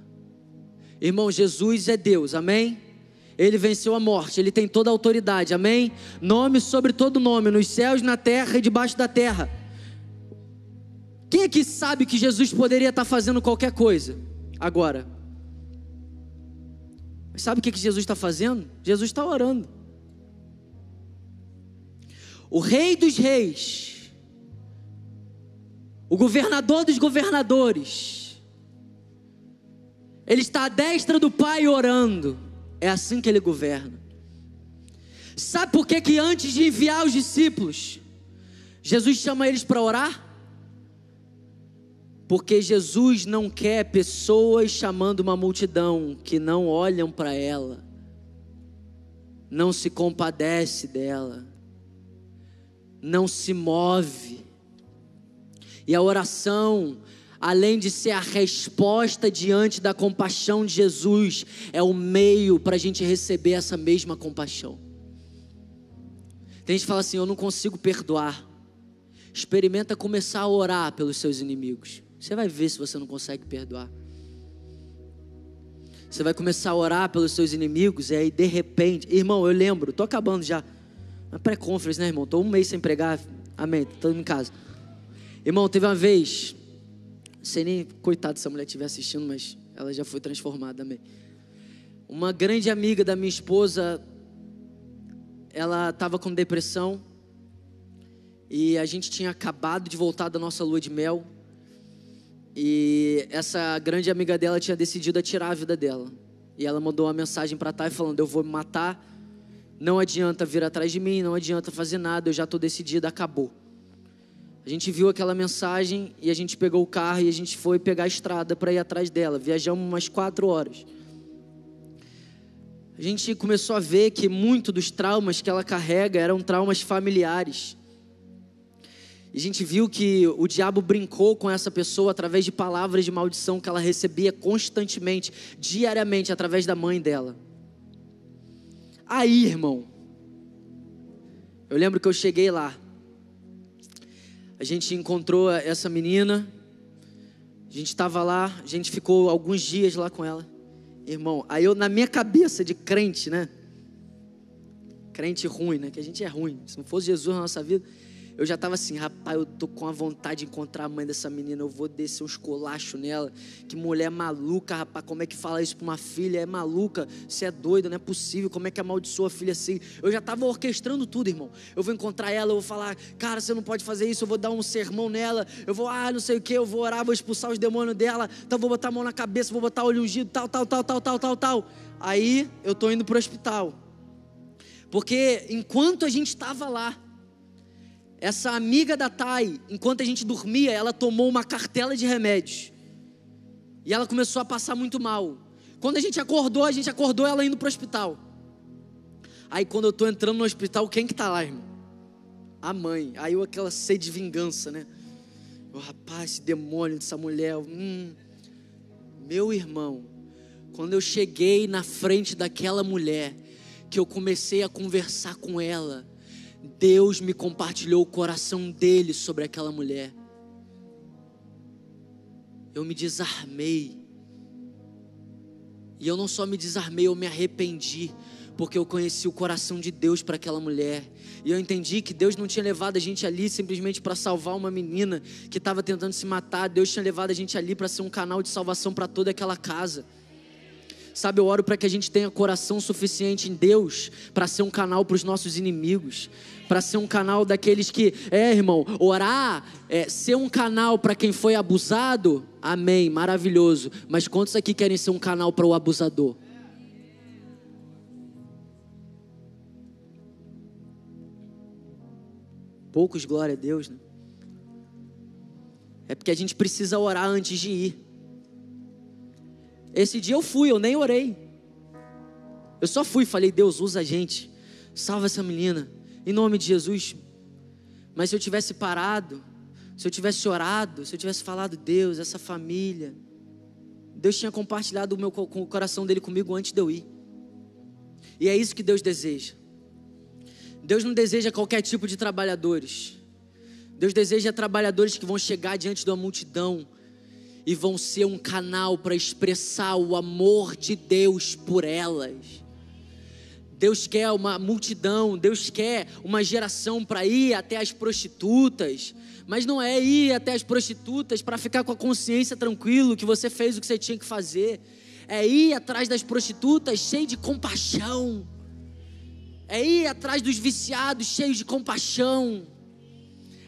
A: Irmão, Jesus é Deus, amém? Ele venceu a morte, ele tem toda a autoridade, amém? Nome sobre todo nome, nos céus, na terra e debaixo da terra. Quem aqui sabe que Jesus poderia estar fazendo qualquer coisa agora? Mas sabe o que Jesus está fazendo? Jesus está orando. O Rei dos Reis, o governador dos governadores, ele está à destra do Pai orando. É assim que ele governa. Sabe por que, que antes de enviar os discípulos, Jesus chama eles para orar? Porque Jesus não quer pessoas chamando uma multidão que não olham para ela, não se compadece dela, não se move. E a oração, além de ser a resposta diante da compaixão de Jesus, é o meio para a gente receber essa mesma compaixão. Tem gente que fala assim: Eu não consigo perdoar. Experimenta começar a orar pelos seus inimigos. Você vai ver se você não consegue perdoar. Você vai começar a orar pelos seus inimigos, e aí de repente, irmão, eu lembro, tô acabando já. Na pré-conference, né, irmão? Tô um mês sem pregar. Amém. Tô em casa. Irmão, teve uma vez, sei nem, coitado se a mulher estiver assistindo, mas ela já foi transformada, amém. Uma grande amiga da minha esposa, ela estava com depressão, e a gente tinha acabado de voltar da nossa lua de mel. E essa grande amiga dela tinha decidido tirar a vida dela. E ela mandou uma mensagem para Thay falando: Eu vou me matar, não adianta vir atrás de mim, não adianta fazer nada, eu já estou decidida, acabou. A gente viu aquela mensagem e a gente pegou o carro e a gente foi pegar a estrada para ir atrás dela. Viajamos umas quatro horas. A gente começou a ver que muito dos traumas que ela carrega eram traumas familiares. E a gente viu que o diabo brincou com essa pessoa através de palavras de maldição que ela recebia constantemente, diariamente, através da mãe dela. Aí, irmão, eu lembro que eu cheguei lá. A gente encontrou essa menina. A gente estava lá, a gente ficou alguns dias lá com ela. Irmão, aí eu, na minha cabeça de crente, né? Crente ruim, né? Que a gente é ruim. Se não fosse Jesus na nossa vida, eu já estava assim, rapaz, eu tô com a vontade de encontrar a mãe dessa menina, eu vou descer uns colachos nela. Que mulher maluca, rapaz, como é que fala isso para uma filha? É maluca, você é doido, não é possível, como é que amaldiçoa a filha assim? Eu já estava orquestrando tudo, irmão. Eu vou encontrar ela, eu vou falar, cara, você não pode fazer isso, eu vou dar um sermão nela, eu vou, ah, não sei o que, eu vou orar, vou expulsar os demônios dela, então vou botar a mão na cabeça, vou botar o olho ungido, tal, tal, tal, tal, tal, tal, tal. Aí eu tô indo pro hospital. Porque enquanto a gente estava lá, essa amiga da Thay, enquanto a gente dormia, ela tomou uma cartela de remédios. E ela começou a passar muito mal. Quando a gente acordou, a gente acordou ela indo para o hospital. Aí quando eu estou entrando no hospital, quem que tá lá, irmão? A mãe. Aí eu aquela sede de vingança, né? O rapaz, esse demônio dessa mulher. Hum, Meu irmão, quando eu cheguei na frente daquela mulher, que eu comecei a conversar com ela, Deus me compartilhou o coração dele sobre aquela mulher. Eu me desarmei. E eu não só me desarmei, eu me arrependi, porque eu conheci o coração de Deus para aquela mulher. E eu entendi que Deus não tinha levado a gente ali simplesmente para salvar uma menina que estava tentando se matar. Deus tinha levado a gente ali para ser um canal de salvação para toda aquela casa. Sabe, eu oro para que a gente tenha coração suficiente em Deus para ser um canal para os nossos inimigos, para ser um canal daqueles que, é, irmão, orar, é, ser um canal para quem foi abusado, amém, maravilhoso. Mas quantos aqui querem ser um canal para o abusador? Poucos, glória a Deus, né? É porque a gente precisa orar antes de ir. Esse dia eu fui, eu nem orei. Eu só fui falei: Deus, usa a gente, salva essa menina, em nome de Jesus. Mas se eu tivesse parado, se eu tivesse orado, se eu tivesse falado, Deus, essa família, Deus tinha compartilhado o, meu, o coração dele comigo antes de eu ir. E é isso que Deus deseja. Deus não deseja qualquer tipo de trabalhadores. Deus deseja trabalhadores que vão chegar diante uma multidão e vão ser um canal para expressar o amor de Deus por elas. Deus quer uma multidão, Deus quer uma geração para ir até as prostitutas, mas não é ir até as prostitutas para ficar com a consciência tranquilo que você fez o que você tinha que fazer, é ir atrás das prostitutas cheio de compaixão, é ir atrás dos viciados cheios de compaixão,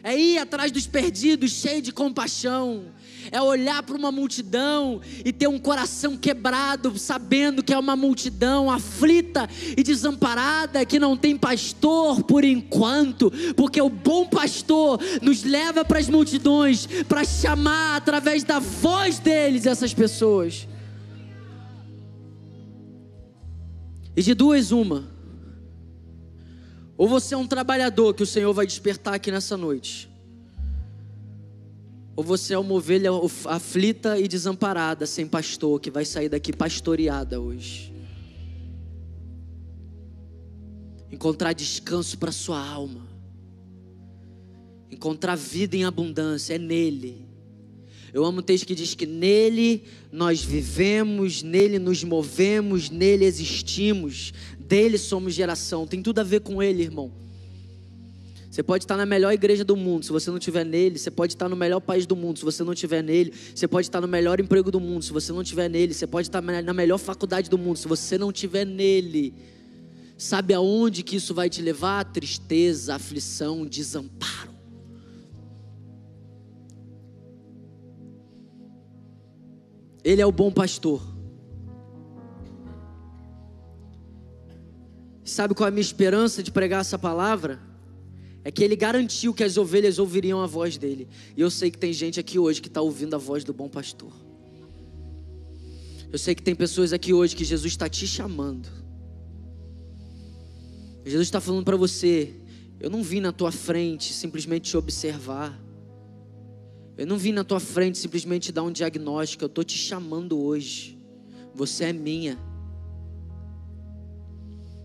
A: é ir atrás dos perdidos cheio de compaixão, é olhar para uma multidão e ter um coração quebrado, sabendo que é uma multidão aflita e desamparada, que não tem pastor por enquanto, porque o bom pastor nos leva para as multidões para chamar através da voz deles essas pessoas. E de duas, uma. Ou você é um trabalhador que o Senhor vai despertar aqui nessa noite ou você é uma ovelha aflita e desamparada, sem pastor, que vai sair daqui pastoreada hoje. Encontrar descanso para sua alma. Encontrar vida em abundância, é nele. Eu amo o texto que diz que nele nós vivemos, nele nos movemos, nele existimos, dele somos geração. Tem tudo a ver com ele, irmão. Você pode estar na melhor igreja do mundo, se você não estiver nele. Você pode estar no melhor país do mundo, se você não estiver nele. Você pode estar no melhor emprego do mundo, se você não estiver nele. Você pode estar na melhor faculdade do mundo, se você não estiver nele. Sabe aonde que isso vai te levar? Tristeza, aflição, desamparo. Ele é o bom pastor. Sabe qual é a minha esperança de pregar essa palavra? É que ele garantiu que as ovelhas ouviriam a voz dele. E eu sei que tem gente aqui hoje que está ouvindo a voz do bom pastor. Eu sei que tem pessoas aqui hoje que Jesus está te chamando. Jesus está falando para você: eu não vim na tua frente simplesmente te observar. Eu não vim na tua frente simplesmente te dar um diagnóstico. Eu estou te chamando hoje. Você é minha.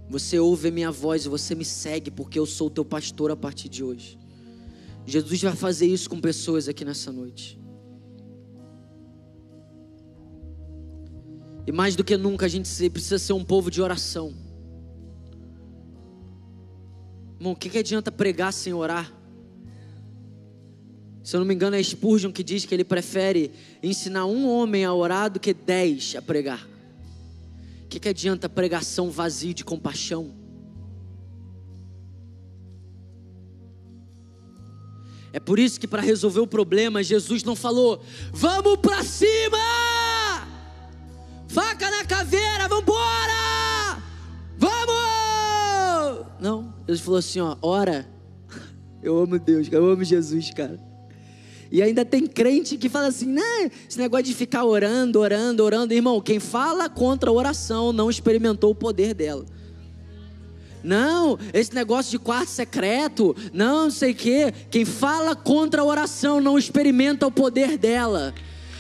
A: Você ouve a minha voz e você me segue, porque eu sou o teu pastor a partir de hoje. Jesus vai fazer isso com pessoas aqui nessa noite. E mais do que nunca, a gente precisa ser um povo de oração. Irmão, o que, que adianta pregar sem orar? Se eu não me engano, é Spurgeon que diz que ele prefere ensinar um homem a orar do que dez a pregar. Que, que adianta pregação vazia de compaixão? É por isso que para resolver o problema, Jesus não falou: "Vamos para cima! Faca na caveira, vamos embora! Vamos!" Não, Jesus falou assim, ó, ora. Eu amo Deus, eu amo Jesus, cara. E ainda tem crente que fala assim, né? Esse negócio de ficar orando, orando, orando. Irmão, quem fala contra a oração não experimentou o poder dela. Não, esse negócio de quarto secreto, não, sei o quê. Quem fala contra a oração não experimenta o poder dela.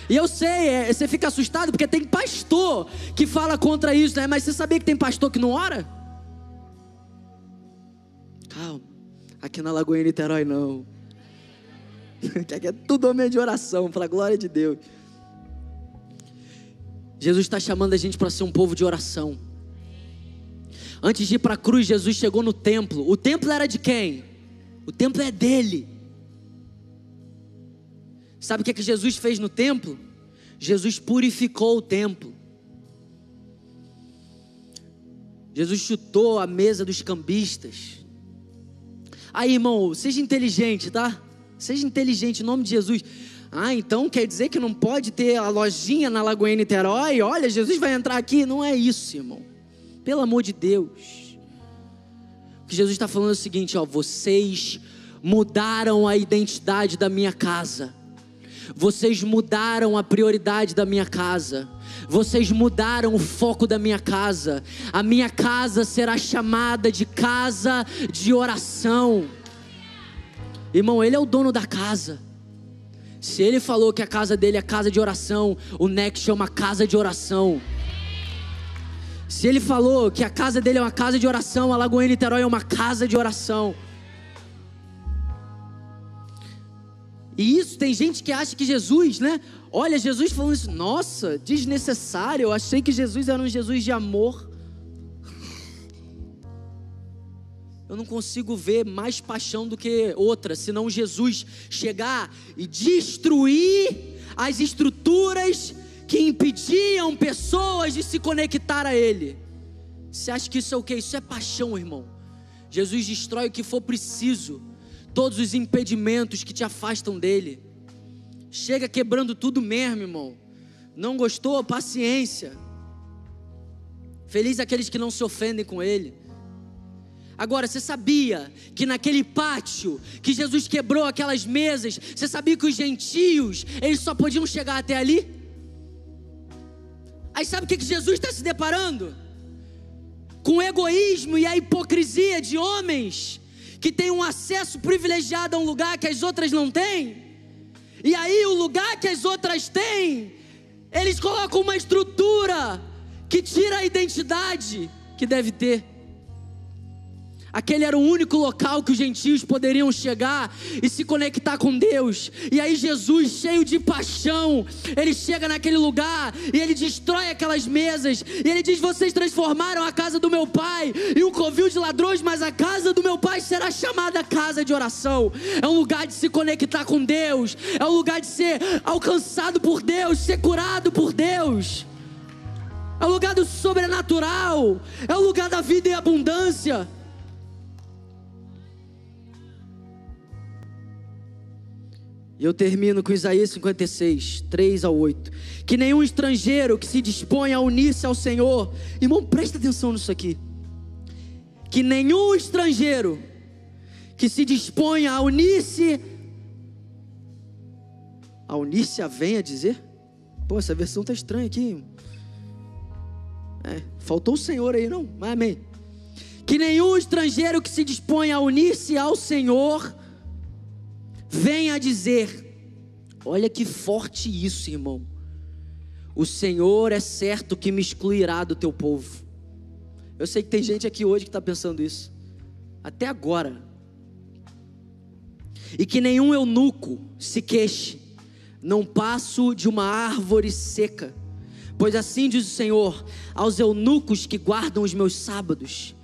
A: E eu sei, é, você fica assustado porque tem pastor que fala contra isso, né? Mas você sabia que tem pastor que não ora? Calma, aqui na Lagoinha Niterói não. Aqui é tudo homem de oração, para a glória de Deus. Jesus está chamando a gente para ser um povo de oração. Antes de ir para a cruz, Jesus chegou no templo. O templo era de quem? O templo é dele. Sabe o que, é que Jesus fez no templo? Jesus purificou o templo. Jesus chutou a mesa dos cambistas. Aí, irmão, seja inteligente, tá? Seja inteligente em nome de Jesus. Ah, então quer dizer que não pode ter a lojinha na Lagoinha Niterói? Olha, Jesus vai entrar aqui. Não é isso, irmão. Pelo amor de Deus. O que Jesus está falando é o seguinte: ó, vocês mudaram a identidade da minha casa. Vocês mudaram a prioridade da minha casa. Vocês mudaram o foco da minha casa. A minha casa será chamada de casa de oração. Irmão, ele é o dono da casa. Se ele falou que a casa dele é casa de oração, o Next é uma casa de oração. Se ele falou que a casa dele é uma casa de oração, a Lagoinha Niterói é uma casa de oração. E isso tem gente que acha que Jesus, né? Olha, Jesus falando isso, nossa, desnecessário. Eu achei que Jesus era um Jesus de amor. Eu não consigo ver mais paixão do que outra, senão Jesus chegar e destruir as estruturas que impediam pessoas de se conectar a Ele. Você acha que isso é o que? Isso é paixão, irmão. Jesus destrói o que for preciso, todos os impedimentos que te afastam dele. Chega quebrando tudo mesmo, irmão. Não gostou? Paciência. Feliz aqueles que não se ofendem com ele. Agora, você sabia que naquele pátio que Jesus quebrou aquelas mesas, você sabia que os gentios, eles só podiam chegar até ali? Aí sabe o que, que Jesus está se deparando? Com o egoísmo e a hipocrisia de homens que têm um acesso privilegiado a um lugar que as outras não têm. E aí o lugar que as outras têm, eles colocam uma estrutura que tira a identidade que deve ter. Aquele era o único local que os gentios poderiam chegar e se conectar com Deus. E aí Jesus, cheio de paixão, ele chega naquele lugar e ele destrói aquelas mesas. E ele diz: "Vocês transformaram a casa do meu pai em um covil de ladrões, mas a casa do meu pai será chamada casa de oração. É um lugar de se conectar com Deus, é um lugar de ser alcançado por Deus, ser curado por Deus." É o lugar do sobrenatural, é o lugar da vida em abundância. E eu termino com Isaías 56, 3 ao 8. Que nenhum estrangeiro que se dispõe a unir-se ao Senhor, irmão, presta atenção nisso aqui. Que nenhum estrangeiro que se dispõe a unir-se, a unir-se a venha dizer? Pô, essa versão tá estranha aqui. É, faltou o Senhor aí, não? Mas amém. Que nenhum estrangeiro que se dispõe a unir-se ao Senhor, venha dizer: Olha que forte isso, irmão. O Senhor é certo que me excluirá do teu povo. Eu sei que tem gente aqui hoje que está pensando isso. Até agora. E que nenhum eunuco se queixe. Não passo de uma árvore seca. Pois assim diz o Senhor: aos eunucos que guardam os meus sábados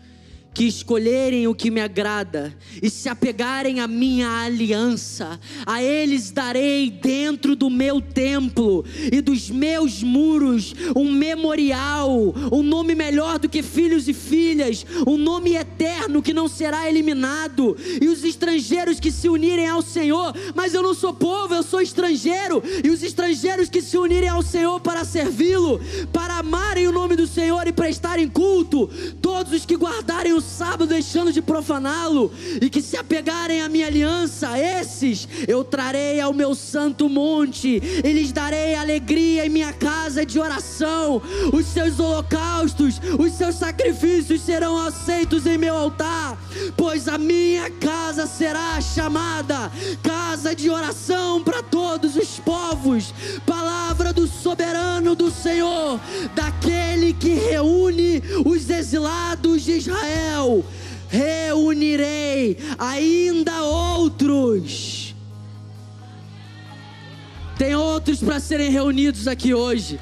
A: que escolherem o que me agrada e se apegarem à minha aliança, a eles darei dentro do meu templo e dos meus muros um memorial, um nome melhor do que filhos e filhas, um nome eterno que não será eliminado. E os estrangeiros que se unirem ao Senhor, mas eu não sou povo, eu sou estrangeiro, e os estrangeiros que se unirem ao Senhor para servi-lo, para amarem o nome do Senhor e prestarem culto, todos os que guardarem o sábado deixando de profaná-lo e que se apegarem à minha aliança, esses eu trarei ao meu santo monte e lhes darei alegria em minha casa de oração. Os seus holocaustos, os seus sacrifícios serão aceitos em meu altar, pois a minha casa será chamada casa de oração para todos os povos. Palavra soberano do Senhor, daquele que reúne os exilados de Israel. Reunirei ainda outros. Tem outros para serem reunidos aqui hoje.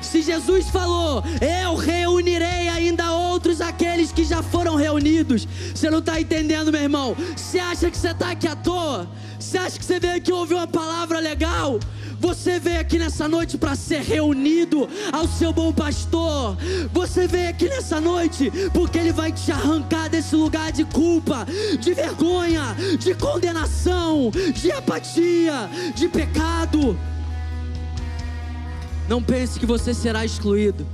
A: Se Jesus falou, eu reunirei ainda outros aqueles que já foram reunidos. Você não está entendendo, meu irmão? Você acha que você está aqui à toa? Você acha que você veio aqui ouvir uma palavra legal? Você veio aqui nessa noite para ser reunido ao seu bom pastor. Você veio aqui nessa noite porque ele vai te arrancar desse lugar de culpa, de vergonha, de condenação, de apatia, de pecado. Não pense que você será excluído.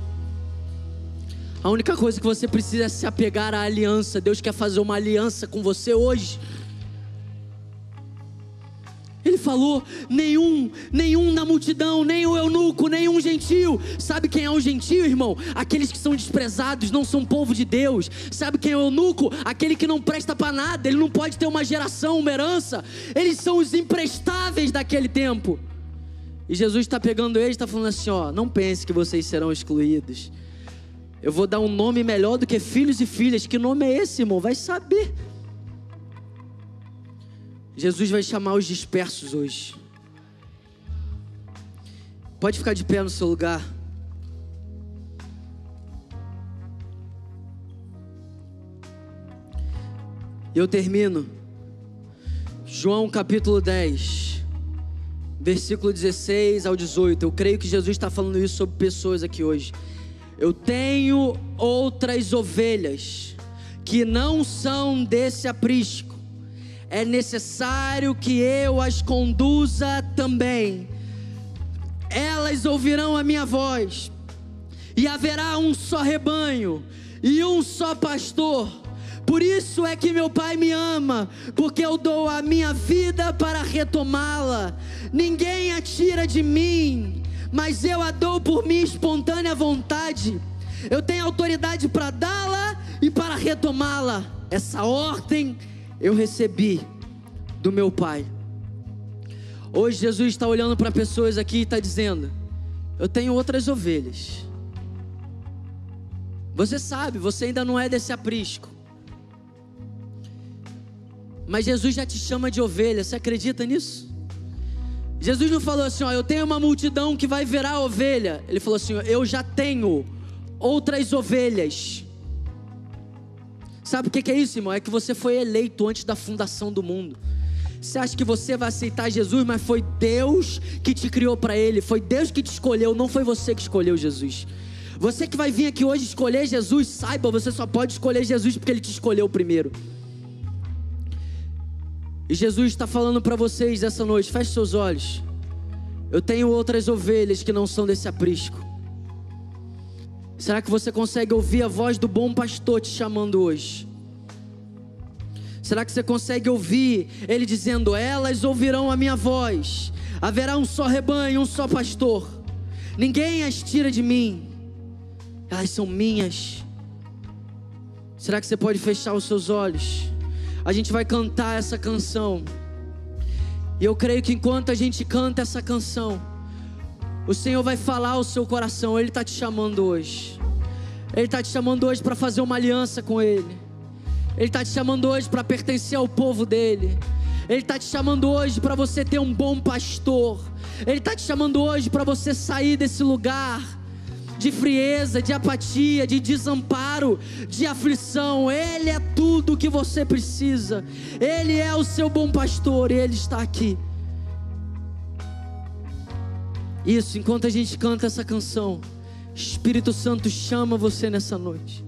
A: A única coisa que você precisa é se apegar à aliança. Deus quer fazer uma aliança com você hoje. Ele falou: nenhum, nenhum na multidão, nem o eunuco, nenhum gentil. Sabe quem é o gentil, irmão? Aqueles que são desprezados, não são povo de Deus. Sabe quem é o eunuco? Aquele que não presta para nada, ele não pode ter uma geração, uma herança. Eles são os imprestáveis daquele tempo. E Jesus está pegando eles e está falando assim: ó, não pense que vocês serão excluídos. Eu vou dar um nome melhor do que filhos e filhas. Que nome é esse, irmão? Vai saber. Jesus vai chamar os dispersos hoje. Pode ficar de pé no seu lugar. Eu termino. João capítulo 10 versículo 16 ao 18. Eu creio que Jesus está falando isso sobre pessoas aqui hoje. Eu tenho outras ovelhas que não são desse aprisco. É necessário que eu as conduza também. Elas ouvirão a minha voz, e haverá um só rebanho e um só pastor por isso é que meu Pai me ama, porque eu dou a minha vida para retomá-la. Ninguém a tira de mim, mas eu a dou por minha espontânea vontade. Eu tenho autoridade para dá-la e para retomá-la. Essa ordem eu recebi do meu Pai. Hoje Jesus está olhando para pessoas aqui e está dizendo: Eu tenho outras ovelhas. Você sabe, você ainda não é desse aprisco. Mas Jesus já te chama de ovelha, você acredita nisso? Jesus não falou assim, ó, eu tenho uma multidão que vai virar ovelha. Ele falou assim, eu já tenho outras ovelhas. Sabe o que é isso, irmão? É que você foi eleito antes da fundação do mundo. Você acha que você vai aceitar Jesus, mas foi Deus que te criou para Ele, foi Deus que te escolheu, não foi você que escolheu Jesus. Você que vai vir aqui hoje escolher Jesus, saiba, você só pode escolher Jesus porque Ele te escolheu primeiro. E Jesus está falando para vocês essa noite: feche seus olhos. Eu tenho outras ovelhas que não são desse aprisco. Será que você consegue ouvir a voz do bom pastor te chamando hoje? Será que você consegue ouvir ele dizendo: Elas ouvirão a minha voz, haverá um só rebanho, um só pastor, ninguém as tira de mim, elas são minhas. Será que você pode fechar os seus olhos? a gente vai cantar essa canção. E eu creio que enquanto a gente canta essa canção, o Senhor vai falar ao seu coração. Ele está te chamando hoje. Ele está te chamando hoje para fazer uma aliança com Ele. Ele está te chamando hoje para pertencer ao povo dele. Ele está te chamando hoje para você ter um bom pastor. Ele está te chamando hoje para você sair desse lugar de frieza, de apatia, de desamparo, de aflição. Ele é tudo o que você precisa. Ele é o seu bom pastor e ele está aqui. Isso, enquanto a gente canta essa canção, Espírito Santo chama você nessa noite.